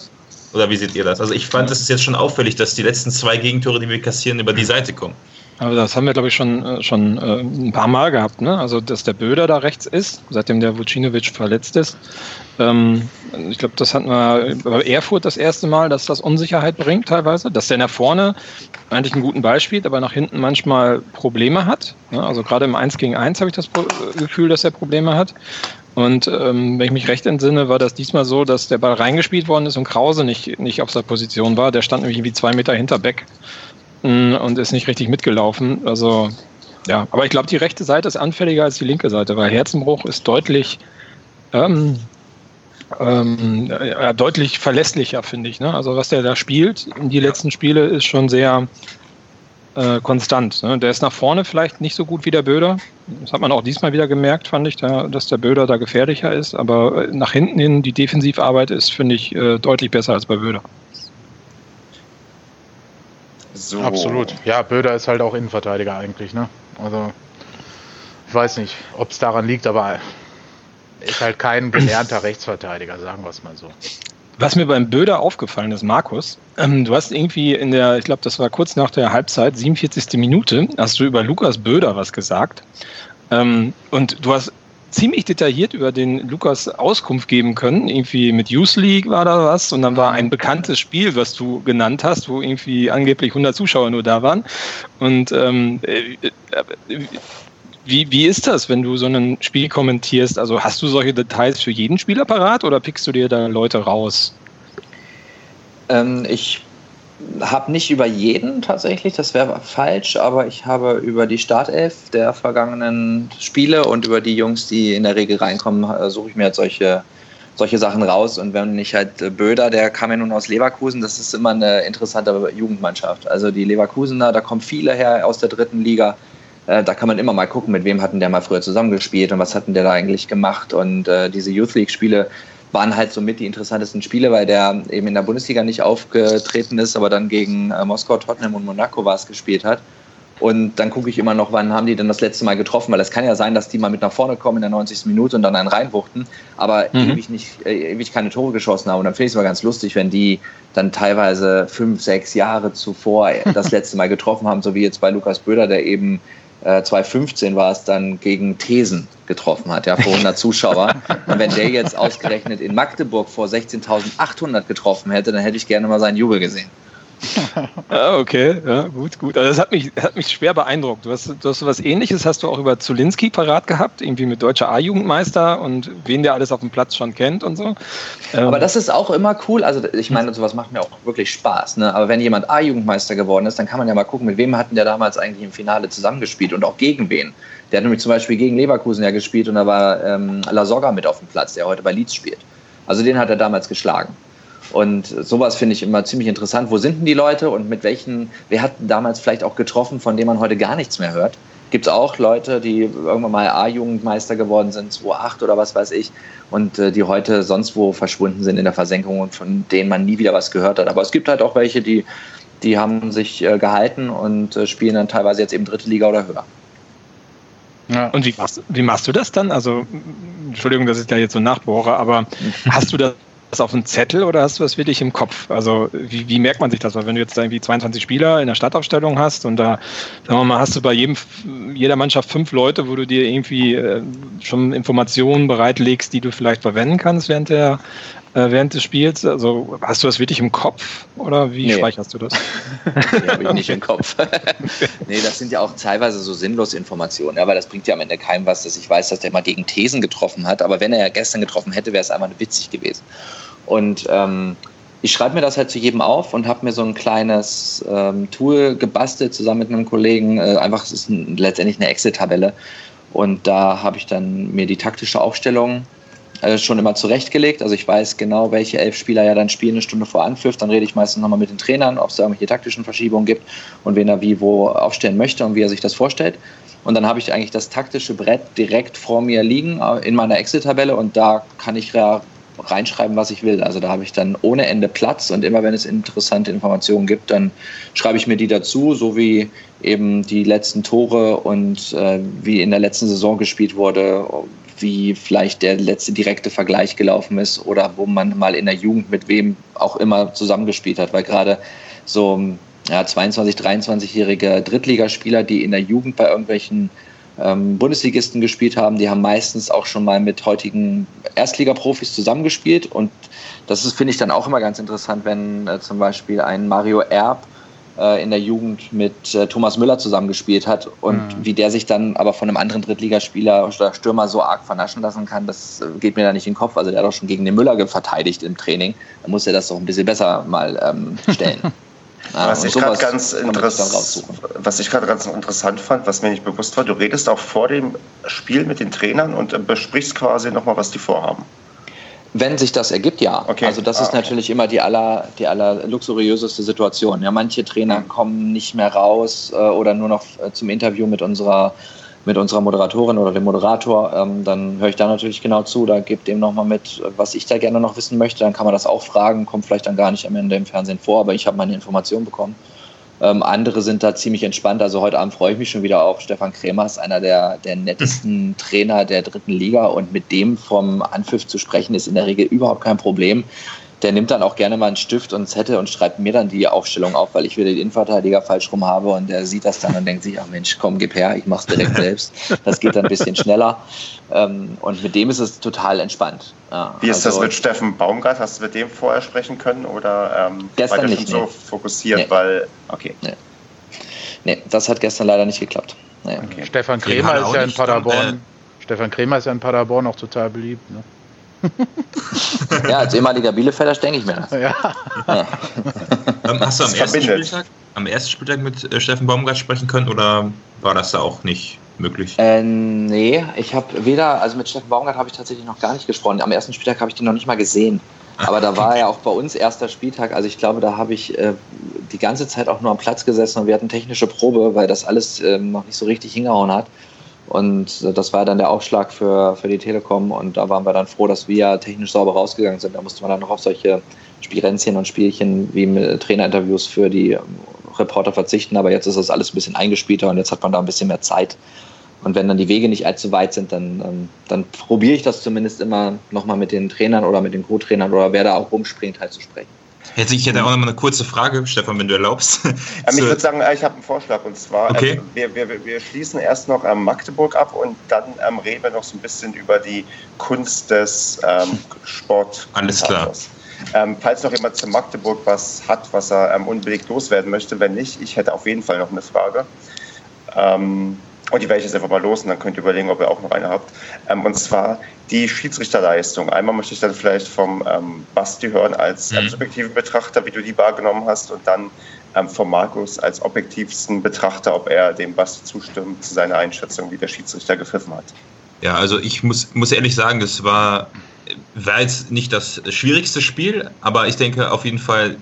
Oder wie seht ihr das? Also ich fand, es ist jetzt schon auffällig, dass die letzten zwei Gegentore, die wir kassieren, über die Seite kommen. Aber das haben wir, glaube ich, schon, äh, schon äh, ein paar Mal gehabt. Ne? Also, dass der Böder da rechts ist, seitdem der Vucinovic verletzt ist. Ähm, ich glaube, das hatten wir bei Erfurt das erste Mal, dass das Unsicherheit bringt teilweise. Dass der nach vorne eigentlich einen guten Ball spielt, aber nach hinten manchmal Probleme hat. Ne? Also gerade im 1 gegen 1 habe ich das Gefühl, dass er Probleme hat. Und ähm, wenn ich mich recht entsinne, war das diesmal so, dass der Ball reingespielt worden ist und Krause nicht, nicht auf seiner Position war. Der stand nämlich irgendwie zwei Meter hinter Beck und ist nicht richtig mitgelaufen. Also ja, aber ich glaube, die rechte Seite ist anfälliger als die linke Seite, weil Herzenbruch ist deutlich ähm, ähm, ja, deutlich verlässlicher, finde ich. Ne? Also was der da spielt in die letzten Spiele ist schon sehr äh, konstant. Ne? Der ist nach vorne vielleicht nicht so gut wie der Böder. Das hat man auch diesmal wieder gemerkt, fand ich, da, dass der Böder da gefährlicher ist. Aber nach hinten hin die Defensivarbeit ist, finde ich, äh, deutlich besser als bei Böder. So. Absolut. Ja, Böder ist halt auch Innenverteidiger eigentlich, ne? Also, ich weiß nicht, ob es daran liegt, aber ist halt kein gelernter Rechtsverteidiger, sagen wir es mal so. Was mir beim Böder aufgefallen ist, Markus, ähm, du hast irgendwie in der, ich glaube, das war kurz nach der Halbzeit, 47. Minute, hast du über Lukas Böder was gesagt. Ähm, und du hast ziemlich detailliert über den Lukas Auskunft geben können. Irgendwie mit Youth League war da was und dann war ein bekanntes Spiel, was du genannt hast, wo irgendwie angeblich 100 Zuschauer nur da waren. Und ähm, äh, wie, wie ist das, wenn du so ein Spiel kommentierst? Also hast du solche Details für jeden Spieler parat oder pickst du dir da Leute raus? Ähm, ich habe nicht über jeden tatsächlich, das wäre falsch, aber ich habe über die Startelf der vergangenen Spiele und über die Jungs, die in der Regel reinkommen, äh, suche ich mir halt solche, solche Sachen raus. Und wenn nicht halt äh, Böder, der kam ja nun aus Leverkusen, das ist immer eine interessante Jugendmannschaft. Also die Leverkusener, da kommen viele her aus der dritten Liga. Äh, da kann man immer mal gucken, mit wem hatten der mal früher zusammengespielt und was hatten der da eigentlich gemacht. Und diese Youth League-Spiele, waren halt somit die interessantesten Spiele, weil der eben in der Bundesliga nicht aufgetreten ist, aber dann gegen äh, Moskau, Tottenham und Monaco war es gespielt hat. Und dann gucke ich immer noch, wann haben die denn das letzte Mal getroffen, weil es kann ja sein, dass die mal mit nach vorne kommen in der 90. Minute und dann einen reinwuchten, aber mhm. ewig, nicht, äh, ewig keine Tore geschossen haben. Und dann finde ich es immer ganz lustig, wenn die dann teilweise fünf, sechs Jahre zuvor das letzte Mal getroffen haben, so wie jetzt bei Lukas Böder, der eben 2015 äh, war es dann gegen Thesen getroffen hat, ja, vor 100 Zuschauer. Und wenn der jetzt ausgerechnet in Magdeburg vor 16.800 getroffen hätte, dann hätte ich gerne mal seinen Jubel gesehen. ah, okay, ja, gut, gut. Also das hat mich, hat mich schwer beeindruckt. Du hast, du hast was ähnliches, hast du auch über Zulinski parat gehabt, irgendwie mit deutscher A-Jugendmeister und wen der alles auf dem Platz schon kennt und so. Ähm. Aber das ist auch immer cool. Also ich meine, sowas macht mir auch wirklich Spaß. Ne? Aber wenn jemand A-Jugendmeister geworden ist, dann kann man ja mal gucken, mit wem hatten der damals eigentlich im Finale zusammengespielt und auch gegen wen. Der hat nämlich zum Beispiel gegen Leverkusen ja gespielt und da war ähm, La Soga mit auf dem Platz, der heute bei Leeds spielt. Also den hat er damals geschlagen. Und sowas finde ich immer ziemlich interessant. Wo sind denn die Leute und mit welchen, wer hat damals vielleicht auch getroffen, von dem man heute gar nichts mehr hört? Gibt es auch Leute, die irgendwann mal A-Jugendmeister geworden sind, 2008 oder was weiß ich, und äh, die heute sonst wo verschwunden sind in der Versenkung und von denen man nie wieder was gehört hat. Aber es gibt halt auch welche, die, die haben sich äh, gehalten und äh, spielen dann teilweise jetzt eben dritte Liga oder höher. Ja. Und wie machst, wie machst du das dann? Also, Entschuldigung, dass ich da jetzt so nachbohre, aber hast du das das auf einem Zettel oder hast du das wirklich im Kopf? Also wie, wie merkt man sich das? Weil wenn du jetzt irgendwie 22 Spieler in der Stadtaufstellung hast und da, sagen wir mal, hast du bei jedem, jeder Mannschaft fünf Leute, wo du dir irgendwie äh, schon Informationen bereitlegst, die du vielleicht verwenden kannst während der während des Spiels? Also hast du das wirklich im Kopf oder wie nee. speicherst du das? nee, habe ich nicht im Kopf. nee, das sind ja auch teilweise so sinnlose Informationen, aber das bringt ja am Ende keinem was, dass ich weiß, dass der mal gegen Thesen getroffen hat. Aber wenn er ja gestern getroffen hätte, wäre es einfach witzig gewesen. Und ähm, ich schreibe mir das halt zu jedem auf und habe mir so ein kleines ähm, Tool gebastelt zusammen mit einem Kollegen. Äh, einfach, es ist ein, letztendlich eine Excel-Tabelle. Und da habe ich dann mir die taktische Aufstellung äh, schon immer zurechtgelegt. Also ich weiß genau, welche elf Spieler ja dann spielen eine Stunde vor Anpfiff. Dann rede ich meistens nochmal mit den Trainern, ob es da irgendwelche taktischen Verschiebungen gibt und wen er wie wo aufstellen möchte und wie er sich das vorstellt. Und dann habe ich eigentlich das taktische Brett direkt vor mir liegen äh, in meiner Excel-Tabelle und da kann ich reinschreiben, was ich will. Also da habe ich dann ohne Ende Platz und immer wenn es interessante Informationen gibt, dann schreibe ich mir die dazu, so wie eben die letzten Tore und äh, wie in der letzten Saison gespielt wurde, wie vielleicht der letzte direkte Vergleich gelaufen ist oder wo man mal in der Jugend mit wem auch immer zusammengespielt hat, weil gerade so ja, 22, 23-jährige Drittligaspieler, die in der Jugend bei irgendwelchen ähm, Bundesligisten gespielt haben, die haben meistens auch schon mal mit heutigen Erstligaprofis zusammengespielt. Und das finde ich, dann auch immer ganz interessant, wenn äh, zum Beispiel ein Mario Erb in der Jugend mit äh, Thomas Müller zusammengespielt hat und mhm. wie der sich dann aber von einem anderen Drittligaspieler oder Stürmer so arg vernaschen lassen kann, das äh, geht mir da nicht in den Kopf. Also der hat auch schon gegen den Müller verteidigt im Training. Da muss er das doch ein bisschen besser mal ähm, stellen. Ja, was, ich gerade ganz was ich gerade ganz interessant fand, was mir nicht bewusst war, du redest auch vor dem Spiel mit den Trainern und äh, besprichst quasi nochmal, was die vorhaben. Wenn sich das ergibt, ja. Okay. Also das ah, ist okay. natürlich immer die aller, die aller luxuriöseste Situation. Ja, manche Trainer mhm. kommen nicht mehr raus äh, oder nur noch äh, zum Interview mit unserer mit unserer Moderatorin oder dem Moderator, ähm, dann höre ich da natürlich genau zu, da gibt dem nochmal mit, was ich da gerne noch wissen möchte, dann kann man das auch fragen, kommt vielleicht dann gar nicht am Ende im Fernsehen vor, aber ich habe meine Information bekommen. Ähm, andere sind da ziemlich entspannt. Also heute Abend freue ich mich schon wieder auf Stefan Kremers, einer der, der nettesten Trainer der dritten Liga. Und mit dem vom Anpfiff zu sprechen, ist in der Regel überhaupt kein Problem der nimmt dann auch gerne mal einen Stift und einen Zettel und schreibt mir dann die Aufstellung auf, weil ich wieder den Innenverteidiger falsch rum habe und der sieht das dann und denkt sich, ach Mensch, komm, gib her, ich mach's direkt selbst. Das geht dann ein bisschen schneller. Ähm, und mit dem ist es total entspannt. Ja, Wie ist also, das mit Steffen Baumgart? Hast du mit dem vorher sprechen können oder ähm, gestern war nicht, so nee. fokussiert, nee. weil okay. Nee. nee. das hat gestern leider nicht geklappt. Nee. Okay. Stefan Kremer ist ja in Paderborn. Äh, Stefan Kremer ist ja in Paderborn auch total beliebt. Ne? ja, als ehemaliger Bielefelder denke ich mir das. Ja. ja. Ähm, hast du am ersten, Spieltag, am ersten Spieltag mit äh, Steffen Baumgart sprechen können oder war das da auch nicht möglich? Äh, nee, ich habe weder, also mit Steffen Baumgart habe ich tatsächlich noch gar nicht gesprochen. Am ersten Spieltag habe ich den noch nicht mal gesehen. Ah, Aber da war ja auch bei uns erster Spieltag. Also ich glaube, da habe ich äh, die ganze Zeit auch nur am Platz gesessen und wir hatten technische Probe, weil das alles äh, noch nicht so richtig hingehauen hat. Und das war dann der Aufschlag für, für die Telekom und da waren wir dann froh, dass wir technisch sauber rausgegangen sind. Da musste man dann noch auf solche Spielränzchen und Spielchen wie Trainerinterviews für die Reporter verzichten, aber jetzt ist das alles ein bisschen eingespielter und jetzt hat man da ein bisschen mehr Zeit. Und wenn dann die Wege nicht allzu weit sind, dann, ähm, dann probiere ich das zumindest immer nochmal mit den Trainern oder mit den Co-Trainern oder wer da auch rumspringt, halt zu sprechen. Jetzt, ich hätte auch noch mal eine kurze Frage, Stefan, wenn du erlaubst. Ich würde sagen, ich habe einen Vorschlag und zwar, okay. ähm, wir, wir, wir schließen erst noch Magdeburg ab und dann ähm, reden wir noch so ein bisschen über die Kunst des ähm, Sport. Alles klar. Ähm, falls noch jemand zu Magdeburg was hat, was er ähm, unbedingt loswerden möchte, wenn nicht, ich hätte auf jeden Fall noch eine Frage. Ähm, und die werde ich jetzt einfach mal los und dann könnt ihr überlegen, ob ihr auch noch eine habt. Ähm, und zwar die Schiedsrichterleistung. Einmal möchte ich dann vielleicht vom ähm, Basti hören als mhm. subjektiven Betrachter, wie du die wahrgenommen hast, und dann ähm, von Markus als objektivsten Betrachter, ob er dem Basti zustimmt zu seiner Einschätzung, wie der Schiedsrichter gepfiffen hat. Ja, also ich muss, muss ehrlich sagen, das war war jetzt nicht das schwierigste Spiel, aber ich denke auf jeden Fall,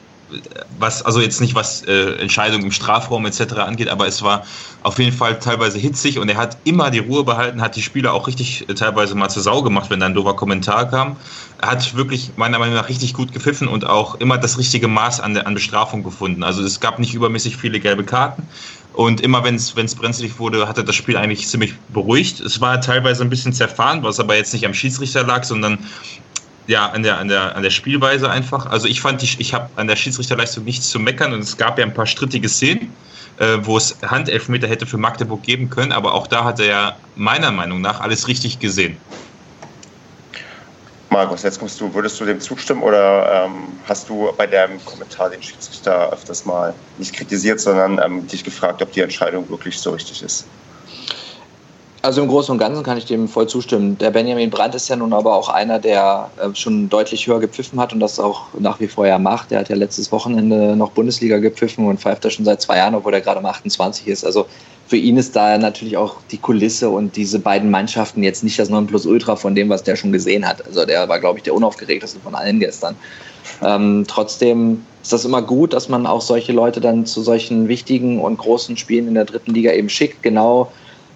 was, also jetzt nicht was äh, Entscheidungen im Strafraum etc. angeht, aber es war auf jeden Fall teilweise hitzig und er hat immer die Ruhe behalten, hat die Spieler auch richtig äh, teilweise mal zur Sau gemacht, wenn dann ein doofer Kommentar kam. Er hat wirklich meiner Meinung nach richtig gut gepfiffen und auch immer das richtige Maß an, an Bestrafung gefunden. Also es gab nicht übermäßig viele gelbe Karten. Und immer wenn es brenzlig wurde, hatte das Spiel eigentlich ziemlich beruhigt. Es war teilweise ein bisschen zerfahren, was aber jetzt nicht am Schiedsrichter lag, sondern ja, an der, an der, an der Spielweise einfach. Also ich fand, ich, ich habe an der Schiedsrichterleistung nichts zu meckern und es gab ja ein paar strittige Szenen, äh, wo es Handelfmeter hätte für Magdeburg geben können, aber auch da hat er ja meiner Meinung nach alles richtig gesehen. Markus, jetzt musst du, würdest du dem zustimmen oder ähm, hast du bei deinem Kommentar den Schiedsrichter öfters mal nicht kritisiert, sondern ähm, dich gefragt, ob die Entscheidung wirklich so richtig ist? Also im Großen und Ganzen kann ich dem voll zustimmen. Der Benjamin Brandt ist ja nun aber auch einer, der äh, schon deutlich höher gepfiffen hat und das auch nach wie vor ja macht. Der hat ja letztes Wochenende noch Bundesliga gepfiffen und pfeift da schon seit zwei Jahren, obwohl er gerade mal 28 ist. Also für ihn ist da natürlich auch die Kulisse und diese beiden Mannschaften jetzt nicht das Nonplusultra von dem, was der schon gesehen hat. Also der war, glaube ich, der unaufgeregteste von allen gestern. Ähm, trotzdem ist das immer gut, dass man auch solche Leute dann zu solchen wichtigen und großen Spielen in der dritten Liga eben schickt. Genau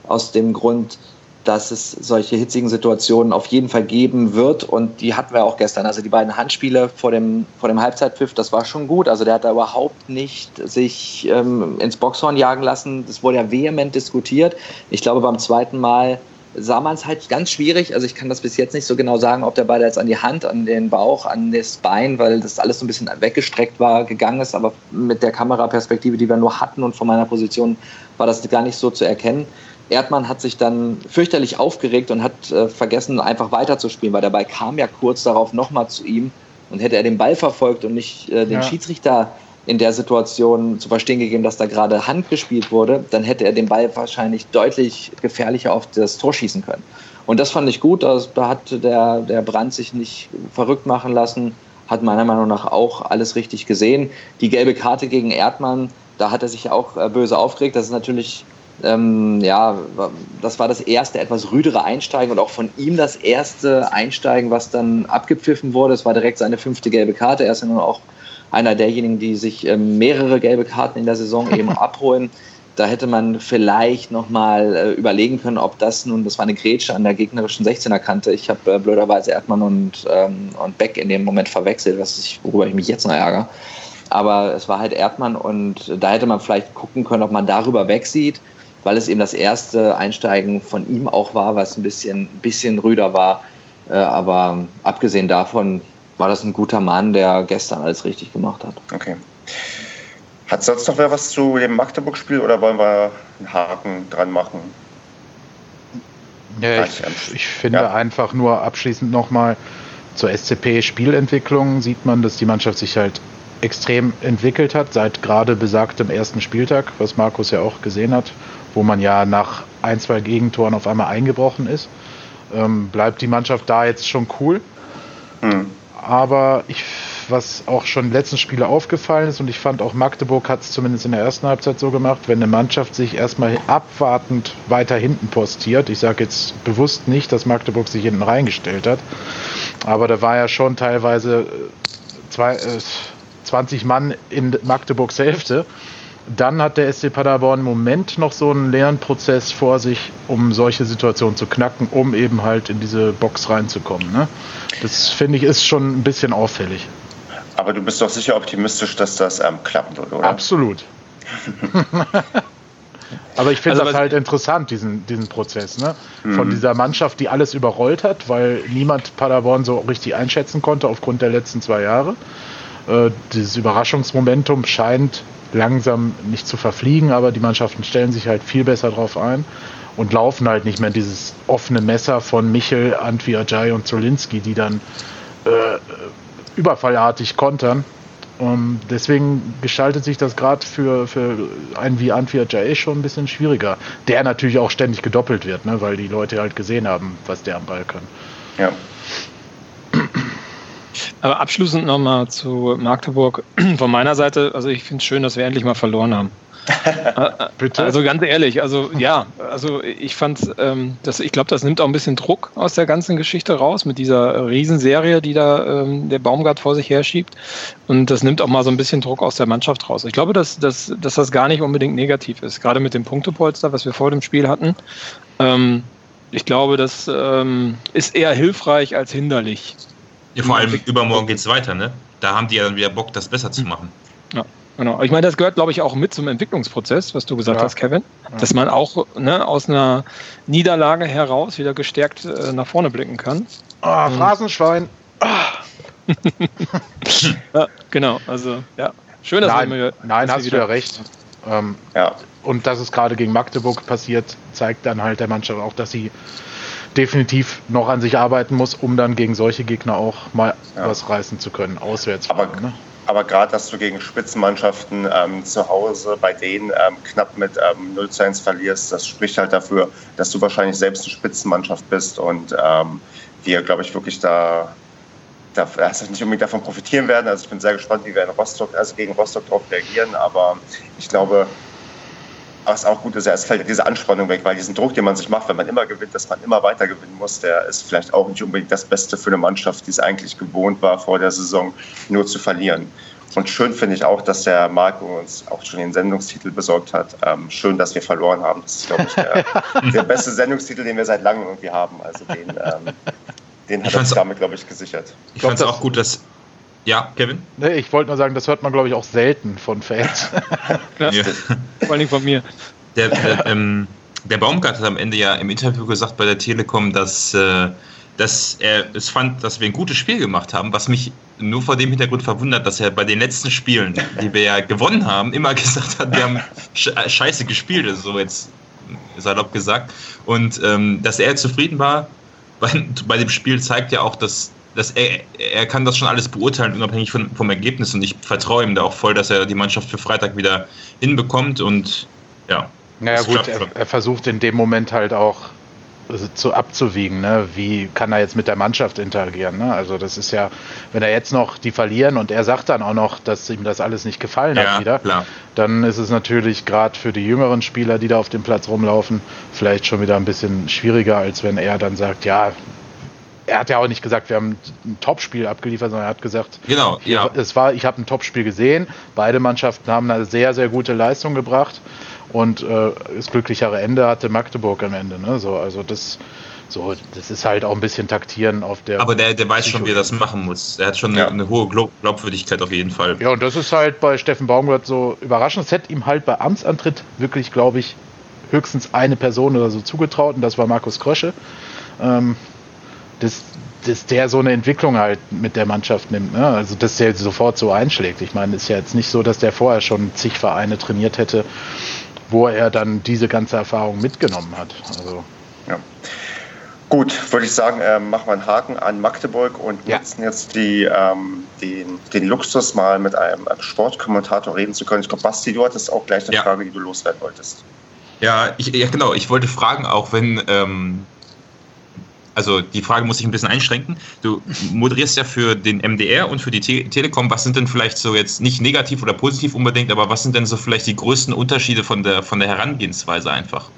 aus dem Grund, dass es solche hitzigen Situationen auf jeden Fall geben wird. Und die hatten wir auch gestern. Also die beiden Handspiele vor dem, vor dem Halbzeitpfiff, das war schon gut. Also der hat da überhaupt nicht sich ähm, ins Boxhorn jagen lassen. Das wurde ja vehement diskutiert. Ich glaube, beim zweiten Mal sah man es halt ganz schwierig. Also ich kann das bis jetzt nicht so genau sagen, ob der Ball jetzt an die Hand, an den Bauch, an das Bein, weil das alles so ein bisschen weggestreckt war, gegangen ist. Aber mit der Kameraperspektive, die wir nur hatten und von meiner Position, war das gar nicht so zu erkennen. Erdmann hat sich dann fürchterlich aufgeregt und hat äh, vergessen, einfach weiterzuspielen, weil der Ball kam ja kurz darauf nochmal zu ihm. Und hätte er den Ball verfolgt und nicht äh, den ja. Schiedsrichter in der Situation zu verstehen gegeben, dass da gerade Hand gespielt wurde, dann hätte er den Ball wahrscheinlich deutlich gefährlicher auf das Tor schießen können. Und das fand ich gut. Also, da hat der, der Brand sich nicht verrückt machen lassen, hat meiner Meinung nach auch alles richtig gesehen. Die gelbe Karte gegen Erdmann, da hat er sich auch äh, böse aufgeregt. Das ist natürlich ähm, ja, das war das erste etwas rüdere Einsteigen und auch von ihm das erste Einsteigen, was dann abgepfiffen wurde. Es war direkt seine fünfte gelbe Karte. Er ist ja nun auch einer derjenigen, die sich ähm, mehrere gelbe Karten in der Saison eben abholen. Da hätte man vielleicht nochmal äh, überlegen können, ob das nun, das war eine Grätsche an der gegnerischen 16er-Kante. Ich habe äh, blöderweise Erdmann und, ähm, und Beck in dem Moment verwechselt, was ich, worüber ich mich jetzt noch ärgere. Aber es war halt Erdmann und da hätte man vielleicht gucken können, ob man darüber wegsieht weil es eben das erste Einsteigen von ihm auch war, was ein bisschen, bisschen rüder war. Äh, aber abgesehen davon war das ein guter Mann, der gestern alles richtig gemacht hat. Okay. Hat sonst noch wer was zu dem Magdeburg-Spiel oder wollen wir einen Haken dran machen? Ja, ich, ich finde ja. einfach nur abschließend nochmal zur SCP-Spielentwicklung sieht man, dass die Mannschaft sich halt extrem entwickelt hat, seit gerade besagtem ersten Spieltag, was Markus ja auch gesehen hat wo man ja nach ein, zwei Gegentoren auf einmal eingebrochen ist. Ähm, bleibt die Mannschaft da jetzt schon cool. Mhm. Aber ich, was auch schon den letzten Spielen aufgefallen ist, und ich fand auch Magdeburg hat es zumindest in der ersten Halbzeit so gemacht, wenn eine Mannschaft sich erstmal abwartend weiter hinten postiert, ich sage jetzt bewusst nicht, dass Magdeburg sich hinten reingestellt hat, aber da war ja schon teilweise äh, zwei, äh, 20 Mann in Magdeburgs Hälfte dann hat der SC Paderborn im Moment noch so einen Lernprozess vor sich, um solche Situationen zu knacken, um eben halt in diese Box reinzukommen. Ne? Das finde ich ist schon ein bisschen auffällig. Aber du bist doch sicher optimistisch, dass das ähm, klappen wird, oder? Absolut. Aber ich finde also, das halt interessant, diesen, diesen Prozess, ne? Von mhm. dieser Mannschaft, die alles überrollt hat, weil niemand Paderborn so richtig einschätzen konnte aufgrund der letzten zwei Jahre. Äh, dieses Überraschungsmomentum scheint langsam nicht zu verfliegen, aber die Mannschaften stellen sich halt viel besser drauf ein und laufen halt nicht mehr dieses offene Messer von Michel, Antwi Ajay und Zolinski, die dann äh, überfallartig kontern. Um, deswegen gestaltet sich das gerade für, für einen wie Antwi Ajay schon ein bisschen schwieriger. Der natürlich auch ständig gedoppelt wird, ne, weil die Leute halt gesehen haben, was der am Ball kann. Ja. Aber abschließend nochmal zu Magdeburg. Von meiner Seite, also ich finde es schön, dass wir endlich mal verloren haben. Bitte? Also ganz ehrlich, also ja, also ich fand, ähm, das, ich glaube, das nimmt auch ein bisschen Druck aus der ganzen Geschichte raus mit dieser Riesenserie, die da ähm, der Baumgart vor sich herschiebt. Und das nimmt auch mal so ein bisschen Druck aus der Mannschaft raus. Ich glaube, dass, dass, dass das gar nicht unbedingt negativ ist, gerade mit dem Punktepolster, was wir vor dem Spiel hatten. Ähm, ich glaube, das ähm, ist eher hilfreich als hinderlich. Ja, vor allem übermorgen geht es weiter, ne? Da haben die ja dann wieder Bock, das besser zu machen. Ja. Genau. Ich meine, das gehört, glaube ich, auch mit zum Entwicklungsprozess, was du gesagt ja. hast, Kevin. Dass man auch ne, aus einer Niederlage heraus wieder gestärkt äh, nach vorne blicken kann. Ah, oh, Phrasenschwein. ja, genau, also ja. Schön, dass nein, wir, Nein, hast du ja recht. Ähm, ja. Und dass es gerade gegen Magdeburg passiert, zeigt dann halt der Mannschaft auch, dass sie definitiv noch an sich arbeiten muss, um dann gegen solche Gegner auch mal ja. was reißen zu können, auswärts. Aber, ne? Aber gerade, dass du gegen Spitzenmannschaften ähm, zu Hause bei denen ähm, knapp mit ähm, 0 zu 1 verlierst, das spricht halt dafür, dass du wahrscheinlich selbst eine Spitzenmannschaft bist und ähm, wir, glaube ich, wirklich da, da also nicht unbedingt davon profitieren werden. Also ich bin sehr gespannt, wie wir in Rostock, also gegen Rostock darauf reagieren, aber ich glaube, was auch gut ist, es fällt diese Anspannung weg, weil diesen Druck, den man sich macht, wenn man immer gewinnt, dass man immer weiter gewinnen muss, der ist vielleicht auch nicht unbedingt das Beste für eine Mannschaft, die es eigentlich gewohnt war, vor der Saison nur zu verlieren. Und schön finde ich auch, dass der Marco uns auch schon den Sendungstitel besorgt hat. Ähm, schön, dass wir verloren haben. Das ist, glaube ich, der, der, beste Sendungstitel, den wir seit langem irgendwie haben. Also den, ähm, den hat er damit, glaube ich, gesichert. Ich fand es auch gut, dass ja, Kevin? Nee, ich wollte nur sagen, das hört man, glaube ich, auch selten von Fans. ja. Vor allem von mir. Der, der, ähm, der Baumgart hat am Ende ja im Interview gesagt bei der Telekom, dass, äh, dass er es fand, dass wir ein gutes Spiel gemacht haben, was mich nur vor dem Hintergrund verwundert, dass er bei den letzten Spielen, die wir ja gewonnen haben, immer gesagt hat, wir haben äh, scheiße gespielt, also so jetzt salopp gesagt. Und ähm, dass er zufrieden war bei, bei dem Spiel zeigt ja auch, dass dass er, er kann das schon alles beurteilen, unabhängig von, vom Ergebnis. Und ich vertraue ihm da auch voll, dass er die Mannschaft für Freitag wieder hinbekommt. Und ja. Naja, gut, er, er, versucht in dem Moment halt auch also zu abzuwiegen, ne? wie kann er jetzt mit der Mannschaft interagieren. Ne? Also das ist ja, wenn er jetzt noch die verlieren und er sagt dann auch noch, dass ihm das alles nicht gefallen ja, hat wieder, klar. dann ist es natürlich gerade für die jüngeren Spieler, die da auf dem Platz rumlaufen, vielleicht schon wieder ein bisschen schwieriger, als wenn er dann sagt, ja, er hat ja auch nicht gesagt, wir haben ein Topspiel abgeliefert, sondern er hat gesagt, genau, ja. es war, ich habe ein Topspiel gesehen. Beide Mannschaften haben eine sehr, sehr gute Leistung gebracht und äh, das glücklichere Ende hatte Magdeburg am Ende. Ne? So, also das, so, das ist halt auch ein bisschen taktieren auf der. Aber der, der weiß schon, wie er das machen muss. Er hat schon ja. eine, eine, hohe Glaubwürdigkeit auf jeden Fall. Ja, und das ist halt bei Steffen Baumgart so überraschend. Es hätte ihm halt bei Amtsantritt wirklich, glaube ich, höchstens eine Person oder so zugetraut und das war Markus Krösche. Ähm, dass, dass der so eine Entwicklung halt mit der Mannschaft nimmt. Ne? Also dass der sofort so einschlägt. Ich meine, es ist ja jetzt nicht so, dass der vorher schon zig Vereine trainiert hätte, wo er dann diese ganze Erfahrung mitgenommen hat. Also. Ja. Gut, würde ich sagen, äh, machen wir einen Haken an Magdeburg und ja. nutzen jetzt die, ähm, den, den Luxus, mal mit einem Sportkommentator reden zu können. Ich glaube, Basti, du hattest auch gleich eine ja. Frage, die du loswerden wolltest. Ja, ich, ja, genau. Ich wollte fragen, auch wenn ähm, also die Frage muss ich ein bisschen einschränken. Du moderierst ja für den MDR und für die Te Telekom. Was sind denn vielleicht so jetzt nicht negativ oder positiv unbedingt, aber was sind denn so vielleicht die größten Unterschiede von der, von der Herangehensweise einfach?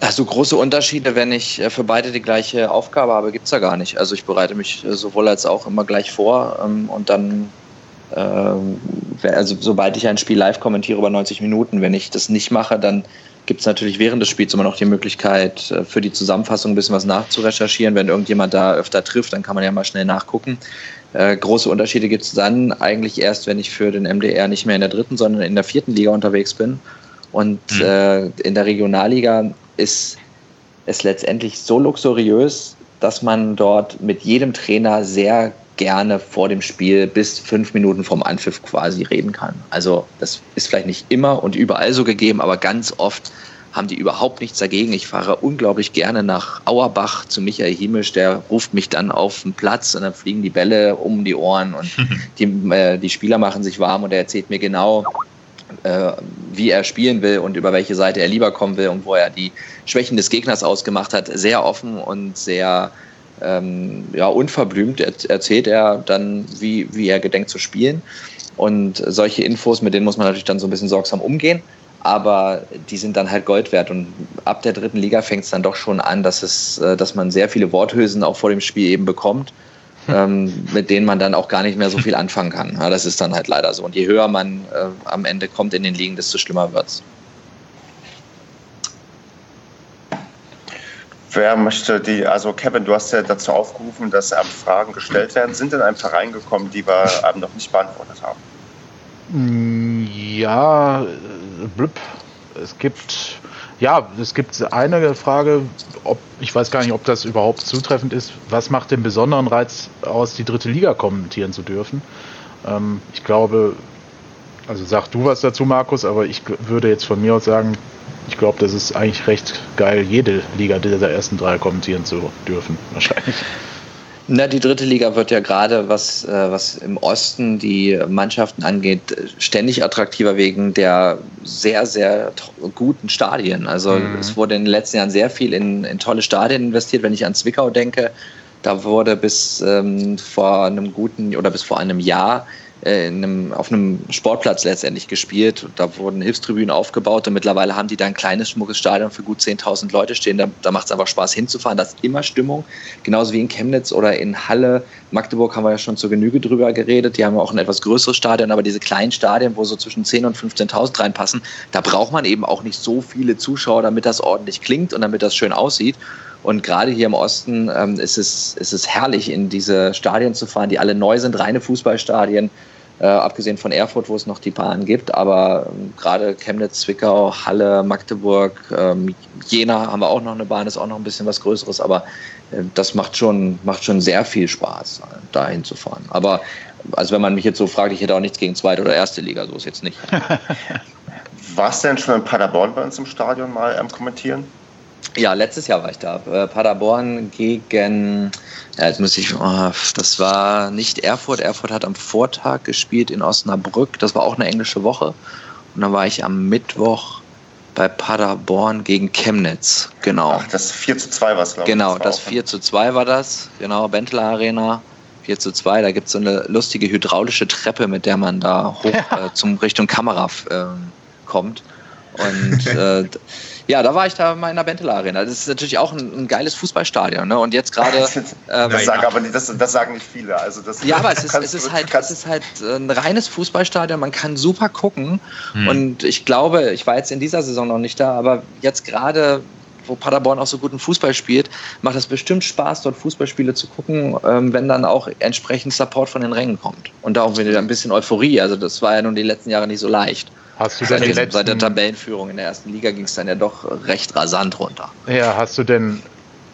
Also große Unterschiede, wenn ich äh, für beide die gleiche Aufgabe habe, gibt es ja gar nicht. Also ich bereite mich äh, sowohl als auch immer gleich vor ähm, und dann, ähm, also sobald ich ein Spiel live kommentiere über 90 Minuten, wenn ich das nicht mache, dann gibt es natürlich während des Spiels immer noch die Möglichkeit, äh, für die Zusammenfassung ein bisschen was nachzurecherchieren. Wenn irgendjemand da öfter trifft, dann kann man ja mal schnell nachgucken. Äh, große Unterschiede gibt es dann eigentlich erst, wenn ich für den MDR nicht mehr in der dritten, sondern in der vierten Liga unterwegs bin. Und mhm. äh, in der Regionalliga ist es letztendlich so luxuriös, dass man dort mit jedem Trainer sehr gerne vor dem Spiel bis fünf Minuten vom Anpfiff quasi reden kann. Also das ist vielleicht nicht immer und überall so gegeben, aber ganz oft haben die überhaupt nichts dagegen. Ich fahre unglaublich gerne nach Auerbach zu Michael Hiemisch, der ruft mich dann auf den Platz und dann fliegen die Bälle um die Ohren und die, äh, die Spieler machen sich warm und er erzählt mir genau, äh, wie er spielen will und über welche Seite er lieber kommen will und wo er die Schwächen des Gegners ausgemacht hat. Sehr offen und sehr ähm, ja, unverblümt erzählt er dann, wie, wie er gedenkt zu spielen. Und solche Infos, mit denen muss man natürlich dann so ein bisschen sorgsam umgehen. Aber die sind dann halt Gold wert. Und ab der dritten Liga fängt es dann doch schon an, dass, es, äh, dass man sehr viele Worthülsen auch vor dem Spiel eben bekommt, ähm, mit denen man dann auch gar nicht mehr so viel anfangen kann. Ja, das ist dann halt leider so. Und je höher man äh, am Ende kommt in den Ligen, desto schlimmer wird Wer möchte die, also Kevin, du hast ja dazu aufgerufen, dass ähm, Fragen gestellt werden. Sind denn ein paar reingekommen, die wir ähm, noch nicht beantwortet haben? Mm, ja, äh, blüpp. Es gibt, ja, es gibt eine Frage, ob, ich weiß gar nicht, ob das überhaupt zutreffend ist. Was macht den besonderen Reiz aus, die dritte Liga kommentieren zu dürfen? Ähm, ich glaube, also sag du was dazu, Markus, aber ich würde jetzt von mir aus sagen, ich glaube, das ist eigentlich recht geil, jede Liga dieser ersten drei kommentieren zu dürfen, wahrscheinlich. Na, die dritte Liga wird ja gerade, was, äh, was im Osten die Mannschaften angeht, ständig attraktiver wegen der sehr, sehr guten Stadien. Also mhm. es wurde in den letzten Jahren sehr viel in, in tolle Stadien investiert. Wenn ich an Zwickau denke, da wurde bis ähm, vor einem guten oder bis vor einem Jahr äh, einem, auf einem Sportplatz letztendlich gespielt. Da wurden Hilfstribünen aufgebaut und mittlerweile haben die da ein kleines, schmuckes Stadion für gut 10.000 Leute stehen. Da, da macht es einfach Spaß hinzufahren. Da ist immer Stimmung. Genauso wie in Chemnitz oder in Halle. Magdeburg haben wir ja schon zur Genüge drüber geredet. Die haben auch ein etwas größeres Stadion, aber diese kleinen Stadien, wo so zwischen 10.000 und 15.000 reinpassen, da braucht man eben auch nicht so viele Zuschauer, damit das ordentlich klingt und damit das schön aussieht. Und gerade hier im Osten ähm, ist, es, ist es herrlich, in diese Stadien zu fahren, die alle neu sind, reine Fußballstadien äh, abgesehen von Erfurt, wo es noch die Bahn gibt. Aber ähm, gerade Chemnitz, Zwickau, Halle, Magdeburg, ähm, Jena haben wir auch noch eine Bahn, ist auch noch ein bisschen was Größeres. Aber äh, das macht schon, macht schon sehr viel Spaß, da hinzufahren. Aber also wenn man mich jetzt so fragt, ich hätte auch nichts gegen zweite oder erste Liga, so ist jetzt nicht. Warst du denn schon in Paderborn bei uns im Stadion mal ähm, kommentieren? Ja, letztes Jahr war ich da. Äh, Paderborn gegen, ja, jetzt muss ich, oh, das war nicht Erfurt. Erfurt hat am Vortag gespielt in Osnabrück. Das war auch eine englische Woche. Und dann war ich am Mittwoch bei Paderborn gegen Chemnitz. Genau. Ach, das 4 zu 2 war es, glaube ich. Genau, das, das 4 zu 2 war das. Genau, Benteler Arena. 4 zu 2, da gibt es so eine lustige hydraulische Treppe, mit der man da hoch ja. äh, zum Richtung Kamera äh, kommt. Und äh, ja, da war ich da mal in der Benteler Arena. Das ist natürlich auch ein, ein geiles Fußballstadion. Ne? Und jetzt gerade. Ähm, das, sagen aber nicht, das, das, sagen nicht viele. Also das, ja, aber es ist, es, ist halt, es ist halt ein reines Fußballstadion. Man kann super gucken. Hm. Und ich glaube, ich war jetzt in dieser Saison noch nicht da, aber jetzt gerade wo Paderborn auch so guten Fußball spielt, macht es bestimmt Spaß, dort Fußballspiele zu gucken, ähm, wenn dann auch entsprechend Support von den Rängen kommt. Und da auch wieder ein bisschen Euphorie. Also das war ja nun die letzten Jahre nicht so leicht. Hast du denn seit, letzten... seit der Tabellenführung in der ersten Liga ging es dann ja doch recht rasant runter. Ja, hast du denn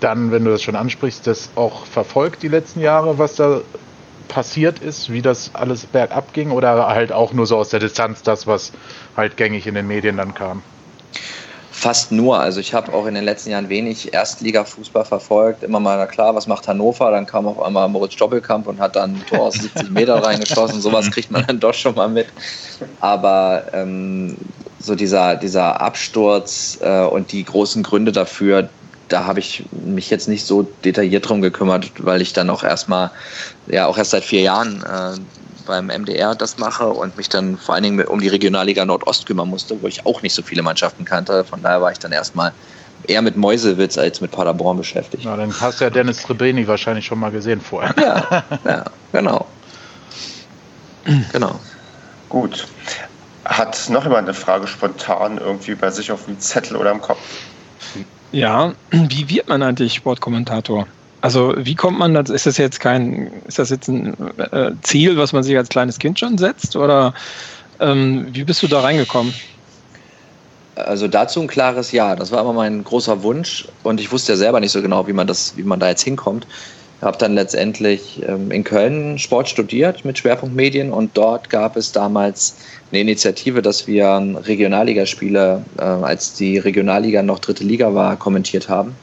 dann, wenn du das schon ansprichst, das auch verfolgt die letzten Jahre, was da passiert ist, wie das alles bergab ging oder halt auch nur so aus der Distanz das, was halt gängig in den Medien dann kam? Fast nur. Also ich habe auch in den letzten Jahren wenig Erstliga-Fußball verfolgt. Immer mal, na klar, was macht Hannover? Dann kam auf einmal Moritz Doppelkamp und hat dann ein Tor aus 70 Meter reingeschossen. Sowas kriegt man dann doch schon mal mit. Aber ähm, so dieser, dieser Absturz äh, und die großen Gründe dafür, da habe ich mich jetzt nicht so detailliert drum gekümmert, weil ich dann auch erstmal, ja, auch erst seit vier Jahren äh, beim MDR das mache und mich dann vor allen Dingen um die Regionalliga Nordost kümmern musste, wo ich auch nicht so viele Mannschaften kannte. Von daher war ich dann erstmal eher mit Mäusewitz als mit Paderborn beschäftigt. Na, dann hast du ja Dennis Trebeni wahrscheinlich schon mal gesehen vorher. Ja, ja genau. genau. Gut. Hat noch jemand eine Frage spontan irgendwie bei sich auf dem Zettel oder im Kopf? Ja, wie wird man eigentlich Sportkommentator? Also wie kommt man das? Ist das jetzt kein, ist das jetzt ein äh, Ziel, was man sich als kleines Kind schon setzt? Oder ähm, wie bist du da reingekommen? Also dazu ein klares Ja. Das war immer mein großer Wunsch und ich wusste ja selber nicht so genau, wie man das, wie man da jetzt hinkommt. Ich habe dann letztendlich ähm, in Köln Sport studiert mit Schwerpunkt Medien und dort gab es damals eine Initiative, dass wir Regionalligaspiele, äh, als die Regionalliga noch dritte Liga war, kommentiert haben.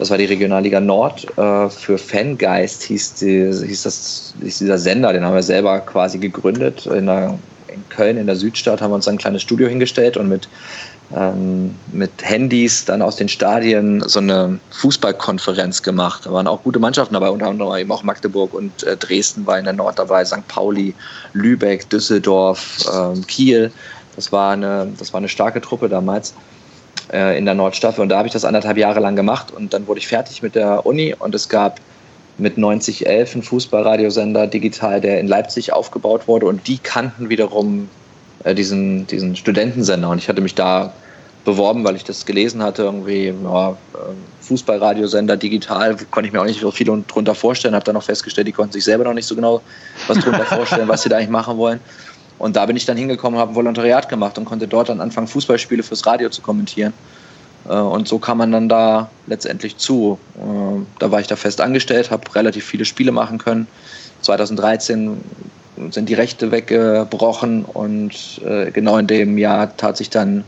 Das war die Regionalliga Nord. Äh, für Fangeist hieß, die, hieß, das, hieß dieser Sender, den haben wir selber quasi gegründet. In, der, in Köln, in der Südstadt, haben wir uns ein kleines Studio hingestellt und mit ähm, mit Handys dann aus den Stadien so eine Fußballkonferenz gemacht. Da waren auch gute Mannschaften dabei, unter anderem eben auch Magdeburg und äh, Dresden war in der Nord dabei, St. Pauli, Lübeck, Düsseldorf, ähm, Kiel. Das war, eine, das war eine starke Truppe damals äh, in der Nordstaffel. Und da habe ich das anderthalb Jahre lang gemacht. Und dann wurde ich fertig mit der Uni. Und es gab mit 9011 einen Fußballradiosender digital, der in Leipzig aufgebaut wurde. Und die kannten wiederum äh, diesen, diesen Studentensender. Und ich hatte mich da beworben, weil ich das gelesen hatte, irgendwie ja, ähm, Fußballradiosender digital, konnte ich mir auch nicht so viel drunter vorstellen, habe dann noch festgestellt, die konnten sich selber noch nicht so genau was drunter vorstellen, was sie da eigentlich machen wollen. Und da bin ich dann hingekommen, habe ein Volontariat gemacht und konnte dort dann anfangen, Fußballspiele fürs Radio zu kommentieren. Äh, und so kam man dann da letztendlich zu. Äh, da war ich da fest angestellt, habe relativ viele Spiele machen können. 2013 sind die Rechte weggebrochen und äh, genau in dem Jahr tat sich dann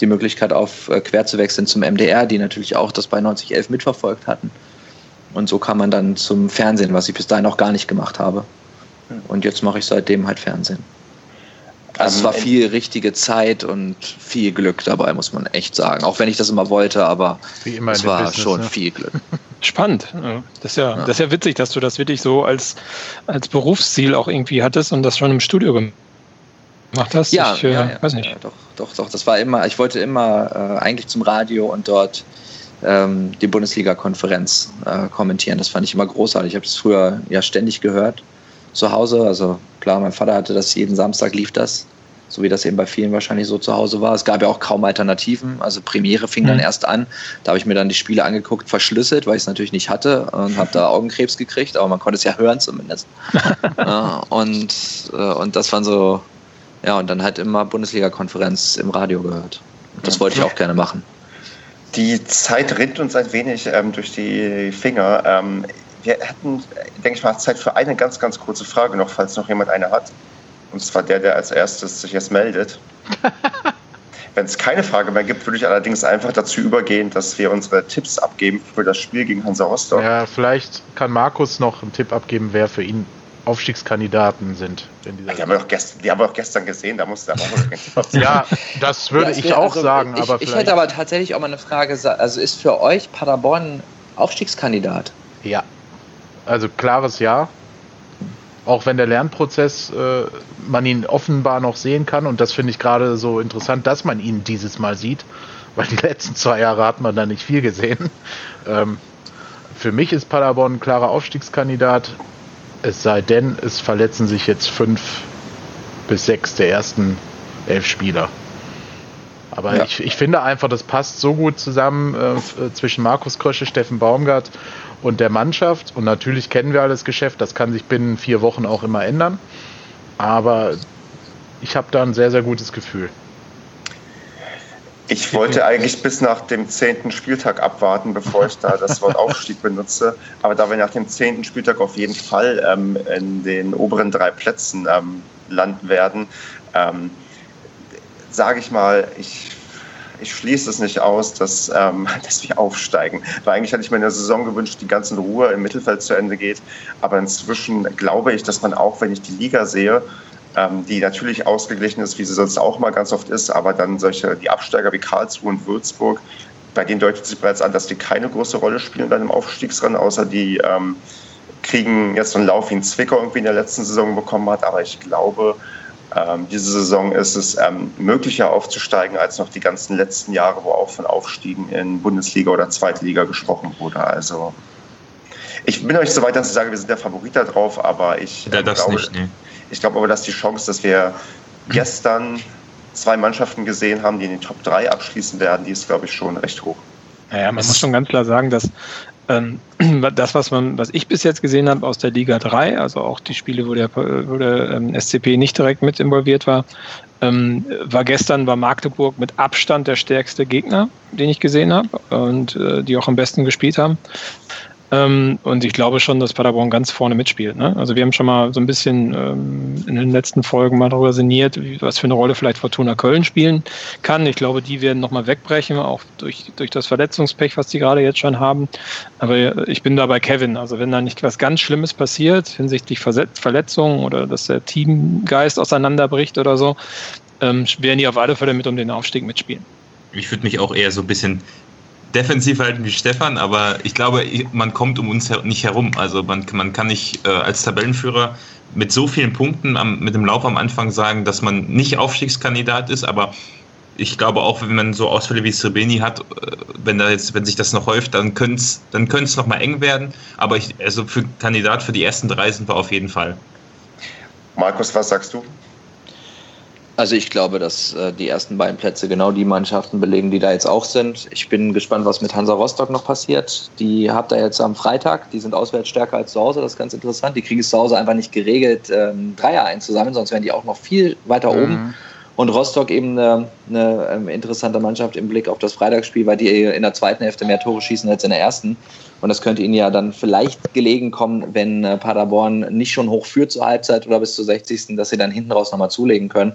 die Möglichkeit auf, quer zu wechseln zum MDR, die natürlich auch das bei 9011 mitverfolgt hatten. Und so kam man dann zum Fernsehen, was ich bis dahin noch gar nicht gemacht habe. Und jetzt mache ich seitdem halt Fernsehen. Also es war viel richtige Zeit und viel Glück dabei, muss man echt sagen. Auch wenn ich das immer wollte, aber es war Business, schon ne? viel Glück. Spannend. Das ist, ja, ja, das ist ja witzig, dass du das wirklich so als, als Berufsziel auch irgendwie hattest und das schon im Studio gemacht hast. Ja, ich, äh, ja, ja, weiß nicht. Ja, doch, doch, doch. Das war immer, ich wollte immer äh, eigentlich zum Radio und dort ähm, die Bundesliga-Konferenz äh, kommentieren. Das fand ich immer großartig. Ich habe es früher ja ständig gehört zu Hause. Also klar, mein Vater hatte das jeden Samstag lief das, so wie das eben bei vielen wahrscheinlich so zu Hause war. Es gab ja auch kaum Alternativen. Also Premiere fing mhm. dann erst an. Da habe ich mir dann die Spiele angeguckt, verschlüsselt, weil ich es natürlich nicht hatte und habe da Augenkrebs gekriegt, aber man konnte es ja hören zumindest. ja, und, äh, und das waren so, ja, und dann halt immer Bundesliga-Konferenz im Radio gehört. Das wollte ich auch gerne machen. Die Zeit rinnt uns ein wenig ähm, durch die Finger. Ähm, wir hätten, denke ich mal, Zeit für eine ganz, ganz kurze Frage noch, falls noch jemand eine hat. Und zwar der, der als erstes sich jetzt meldet. Wenn es keine Frage mehr gibt, würde ich allerdings einfach dazu übergehen, dass wir unsere Tipps abgeben für das Spiel gegen Hansa Rostock. Ja, vielleicht kann Markus noch einen Tipp abgeben, wer für ihn Aufstiegskandidaten sind. die, haben wir doch gestern, die haben wir doch gestern gesehen, da musste er auch Ja, das würde ja, ich auch also, sagen. Ich, aber ich hätte aber tatsächlich auch mal eine Frage. Also ist für euch Paderborn Aufstiegskandidat? Ja. Also klares Ja. Auch wenn der Lernprozess, äh, man ihn offenbar noch sehen kann. Und das finde ich gerade so interessant, dass man ihn dieses Mal sieht. Weil die letzten zwei Jahre hat man da nicht viel gesehen. Ähm, für mich ist Paderborn ein klarer Aufstiegskandidat. Es sei denn, es verletzen sich jetzt fünf bis sechs der ersten elf Spieler. Aber ja. ich, ich finde einfach, das passt so gut zusammen äh, zwischen Markus Krösche, Steffen Baumgart und der Mannschaft. Und natürlich kennen wir alles Geschäft, das kann sich binnen vier Wochen auch immer ändern. Aber ich habe da ein sehr, sehr gutes Gefühl. Ich wollte eigentlich bis nach dem zehnten Spieltag abwarten, bevor ich da das Wort Aufstieg benutze. Aber da wir nach dem zehnten Spieltag auf jeden Fall ähm, in den oberen drei Plätzen ähm, landen werden, ähm, sage ich mal, ich ich schließe es nicht aus, dass, ähm, dass wir aufsteigen. Weil eigentlich hatte ich mir in der Saison gewünscht, die ganze Ruhe im Mittelfeld zu Ende geht. Aber inzwischen glaube ich, dass man auch, wenn ich die Liga sehe, ähm, die natürlich ausgeglichen ist, wie sie sonst auch mal ganz oft ist, aber dann solche, die Absteiger wie Karlsruhe und Würzburg, bei denen deutet sich bereits an, dass die keine große Rolle spielen bei einem Aufstiegsrennen, außer die ähm, kriegen jetzt so einen Lauf wie ein Zwickau irgendwie in der letzten Saison bekommen hat. Aber ich glaube, ähm, diese Saison ist es ähm, möglicher aufzusteigen als noch die ganzen letzten Jahre, wo auch von Aufstiegen in Bundesliga oder Zweitliga gesprochen wurde. Also ich bin euch so weit, dass ich sage, wir sind der Favorit da drauf, aber ich, ja, glaube, nicht, nee. ich glaube aber, dass die Chance, dass wir gestern zwei Mannschaften gesehen haben, die in den Top 3 abschließen werden, die ist, glaube ich, schon recht hoch. Naja, man muss schon ganz klar sagen, dass ähm, das, was man, was ich bis jetzt gesehen habe aus der Liga 3, also auch die Spiele, wo der, wo der ähm, SCP nicht direkt mit involviert war, ähm, war gestern war Magdeburg mit Abstand der stärkste Gegner, den ich gesehen habe und äh, die auch am besten gespielt haben. Ähm, und ich glaube schon, dass Paderborn ganz vorne mitspielt. Ne? Also wir haben schon mal so ein bisschen ähm, in den letzten Folgen mal darüber sinniert, was für eine Rolle vielleicht Fortuna Köln spielen kann. Ich glaube, die werden nochmal wegbrechen, auch durch, durch das Verletzungspech, was die gerade jetzt schon haben. Aber ich bin da bei Kevin. Also wenn da nicht was ganz Schlimmes passiert hinsichtlich Verletzungen oder dass der Teamgeist auseinanderbricht oder so, ähm, werden die auf alle Fälle mit um den Aufstieg mitspielen. ich würde mich auch eher so ein bisschen defensiv halten wie Stefan, aber ich glaube, man kommt um uns nicht herum. Also man, man kann nicht äh, als Tabellenführer mit so vielen Punkten am, mit dem Lauf am Anfang sagen, dass man nicht Aufstiegskandidat ist, aber ich glaube auch, wenn man so Ausfälle wie Srebeni hat, äh, wenn da jetzt, wenn sich das noch häuft, dann könnte es dann könnte noch mal eng werden. Aber ich, also für Kandidat für die ersten drei sind wir auf jeden Fall. Markus, was sagst du? Also ich glaube, dass äh, die ersten beiden Plätze genau die Mannschaften belegen, die da jetzt auch sind. Ich bin gespannt, was mit Hansa Rostock noch passiert. Die habt ihr jetzt am Freitag, die sind auswärts stärker als zu Hause, das ist ganz interessant. Die kriegen es zu Hause einfach nicht geregelt, ähm, Dreier einzusammeln, sonst wären die auch noch viel weiter mhm. oben. Und Rostock eben eine, eine ähm, interessante Mannschaft im Blick auf das Freitagsspiel, weil die in der zweiten Hälfte mehr Tore schießen als in der ersten. Und das könnte ihnen ja dann vielleicht gelegen kommen, wenn äh, Paderborn nicht schon hoch führt zur Halbzeit oder bis zur 60. dass sie dann hinten raus nochmal zulegen können.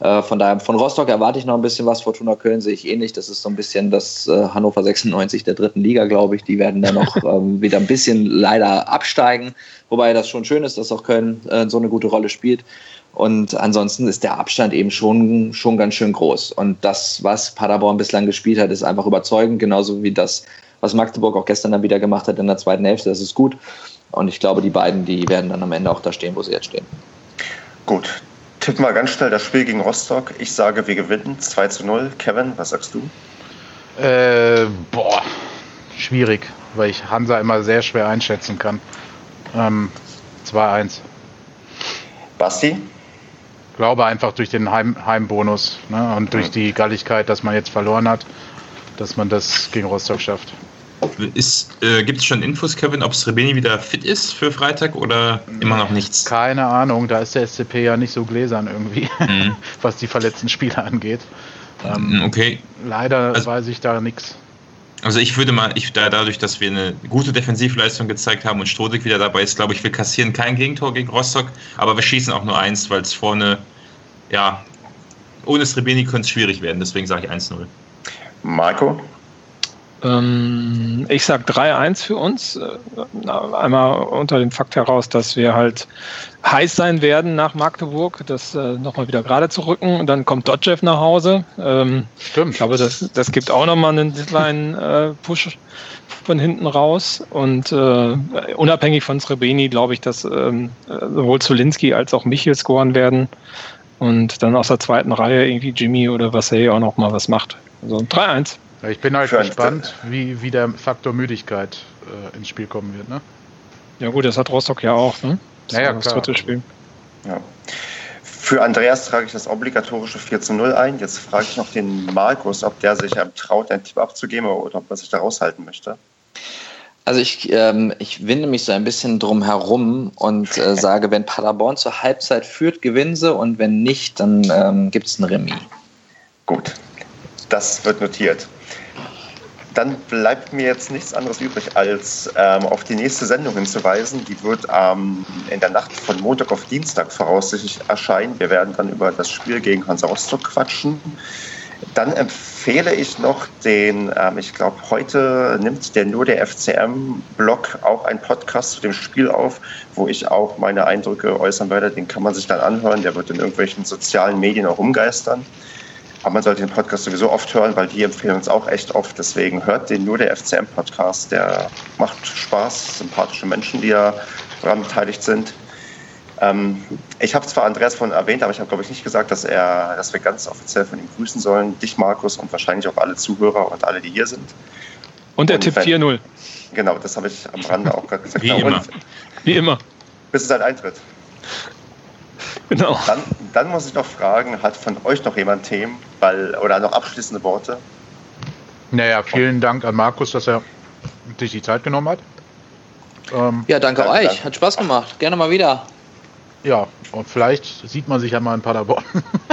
Äh, von daher, von Rostock erwarte ich noch ein bisschen was. Fortuna Köln sehe ich ähnlich. Das ist so ein bisschen das äh, Hannover 96 der dritten Liga, glaube ich. Die werden dann noch ähm, wieder ein bisschen leider absteigen. Wobei das schon schön ist, dass auch Köln so eine gute Rolle spielt. Und ansonsten ist der Abstand eben schon, schon ganz schön groß. Und das, was Paderborn bislang gespielt hat, ist einfach überzeugend. Genauso wie das, was Magdeburg auch gestern dann wieder gemacht hat in der zweiten Hälfte. Das ist gut. Und ich glaube, die beiden, die werden dann am Ende auch da stehen, wo sie jetzt stehen. Gut, tipp mal ganz schnell das Spiel gegen Rostock. Ich sage, wir gewinnen 2 zu 0. Kevin, was sagst du? Äh, boah, schwierig, weil ich Hansa immer sehr schwer einschätzen kann. Ähm, 2-1. Basti? Glaube einfach durch den Heim Heimbonus ne, und durch die Galligkeit, dass man jetzt verloren hat, dass man das gegen Rostock schafft. Äh, Gibt es schon Infos, Kevin, ob Srebeni wieder fit ist für Freitag oder immer noch nichts? Keine Ahnung, da ist der SCP ja nicht so gläsern irgendwie, mhm. was die verletzten Spieler angeht. Ähm, okay. Leider also, weiß ich da nichts. Also ich würde mal, ich, da, dadurch, dass wir eine gute Defensivleistung gezeigt haben und Strodig wieder dabei ist, glaube ich, wir kassieren kein Gegentor gegen Rostock, aber wir schießen auch nur eins, weil es vorne, ja, ohne Srebeni könnte es schwierig werden, deswegen sage ich 1-0. Marco? Ähm, ich sage 3-1 für uns. Äh, einmal unter dem Fakt heraus, dass wir halt heiß sein werden nach Magdeburg, das äh, nochmal wieder gerade zu rücken. Und dann kommt Dodjev nach Hause. Ähm, Stimmt. Ich glaube, das, das gibt auch nochmal einen kleinen äh, Push von hinten raus. Und äh, unabhängig von Srebeni glaube ich, dass ähm, sowohl Zulinski als auch Michel scoren werden. Und dann aus der zweiten Reihe irgendwie Jimmy oder Vassey auch nochmal was macht. Also 3-1. Ich bin halt gespannt, wie, wie der Faktor Müdigkeit äh, ins Spiel kommen wird. Ne? Ja gut, das hat Rostock ja auch. Ne? Das ja, ja, das dritte Spiel. Ja. Für Andreas trage ich das obligatorische 4 zu 0 ein. Jetzt frage ich noch den Markus, ob der sich traut, einen Tipp abzugeben oder ob er sich da raushalten möchte. Also ich, ähm, ich winde mich so ein bisschen drum herum und äh, sage, wenn Paderborn zur Halbzeit führt, gewinnen sie und wenn nicht, dann ähm, gibt es ein Remis. Gut, das wird notiert dann bleibt mir jetzt nichts anderes übrig, als ähm, auf die nächste Sendung hinzuweisen. Die wird ähm, in der Nacht von Montag auf Dienstag voraussichtlich erscheinen. Wir werden dann über das Spiel gegen Hansa Rostock quatschen. Dann empfehle ich noch den, ähm, ich glaube, heute nimmt der nur der FCM-Blog auch einen Podcast zu dem Spiel auf, wo ich auch meine Eindrücke äußern werde. Den kann man sich dann anhören. Der wird in irgendwelchen sozialen Medien auch umgeistern. Aber man sollte den Podcast sowieso oft hören, weil die empfehlen uns auch echt oft. Deswegen hört den nur der FCM-Podcast. Der macht Spaß, sympathische Menschen, die da daran beteiligt sind. Ähm, ich habe zwar Andreas von erwähnt, aber ich habe, glaube ich, nicht gesagt, dass, er, dass wir ganz offiziell von ihm grüßen sollen. Dich, Markus, und wahrscheinlich auch alle Zuhörer und alle, die hier sind. Und der und Tipp 4-0. Genau, das habe ich am Rande auch gerade gesagt. Wie immer. Wie immer. Bis es halt eintritt. Genau. Dann, dann, muss ich noch fragen, hat von euch noch jemand Themen weil, oder noch abschließende Worte? Naja, vielen Dank an Markus, dass er sich die Zeit genommen hat. Ähm, ja, danke, danke euch. Danke. Hat Spaß gemacht. Gerne mal wieder. Ja, und vielleicht sieht man sich ja mal in Paderborn.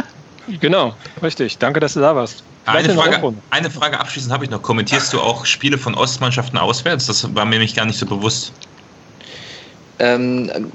genau, richtig. Danke, dass du da warst. Eine Frage, eine Frage abschließend habe ich noch. Kommentierst du auch Spiele von Ostmannschaften auswärts? Das war mir nämlich gar nicht so bewusst. Ähm,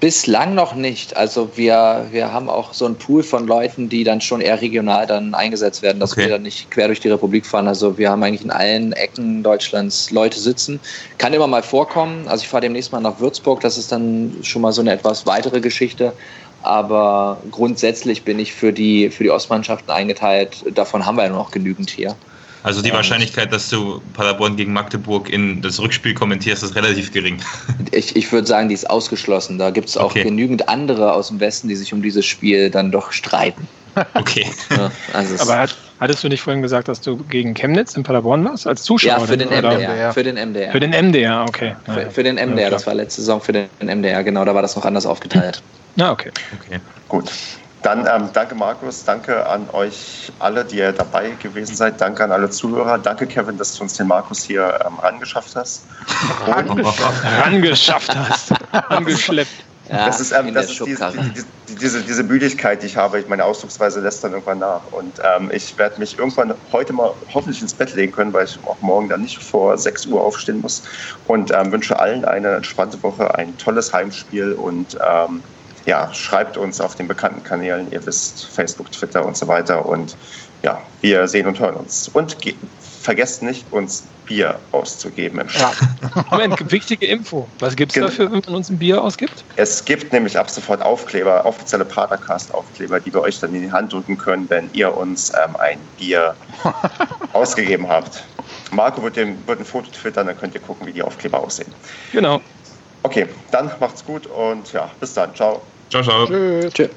Bislang noch nicht. Also wir, wir haben auch so einen Pool von Leuten, die dann schon eher regional dann eingesetzt werden, dass okay. wir dann nicht quer durch die Republik fahren. Also wir haben eigentlich in allen Ecken Deutschlands Leute sitzen. Kann immer mal vorkommen. Also ich fahre demnächst mal nach Würzburg. Das ist dann schon mal so eine etwas weitere Geschichte, Aber grundsätzlich bin ich für die, für die Ostmannschaften eingeteilt. Davon haben wir ja noch genügend hier. Also die Wahrscheinlichkeit, dass du Paderborn gegen Magdeburg in das Rückspiel kommentierst, ist relativ gering. Ich, ich würde sagen, die ist ausgeschlossen. Da gibt es auch okay. genügend andere aus dem Westen, die sich um dieses Spiel dann doch streiten. Okay. Ja, also Aber hat, hattest du nicht vorhin gesagt, dass du gegen Chemnitz in Paderborn warst als Zuschauer? Ja, für den MDR. Für den MDR. Für den MDR, okay. Für, für den MDR, ja, das war letzte Saison für den MDR, genau, da war das noch anders aufgeteilt. Ja, okay. okay. Gut. Dann ähm, danke Markus, danke an euch alle, die ihr dabei gewesen seid. Danke an alle Zuhörer. Danke Kevin, dass du uns den Markus hier ähm, rangeschafft hast. rangeschafft hast. Angeschleppt. Ja, das ist, ähm, das ist diese, die, diese, diese Müdigkeit, die ich habe. Meine Ausdrucksweise lässt dann irgendwann nach. Und ähm, ich werde mich irgendwann heute mal hoffentlich ins Bett legen können, weil ich auch morgen dann nicht vor 6 Uhr aufstehen muss. Und ähm, wünsche allen eine entspannte Woche, ein tolles Heimspiel und ähm, ja, schreibt uns auf den bekannten Kanälen, ihr wisst, Facebook, Twitter und so weiter. Und ja, wir sehen und hören uns. Und vergesst nicht, uns Bier auszugeben im Shop. Ja. Moment, wichtige Info. Was gibt es genau. dafür, wenn man uns ein Bier ausgibt? Es gibt nämlich ab sofort Aufkleber, offizielle Padercast-Aufkleber, die wir euch dann in die Hand drücken können, wenn ihr uns ähm, ein Bier ausgegeben habt. Marco wird, dem, wird ein Foto twittern, dann könnt ihr gucken, wie die Aufkleber aussehen. Genau. Okay, dann macht's gut und ja, bis dann. Ciao. Ciao, ciao. Tschüss. Tschüss.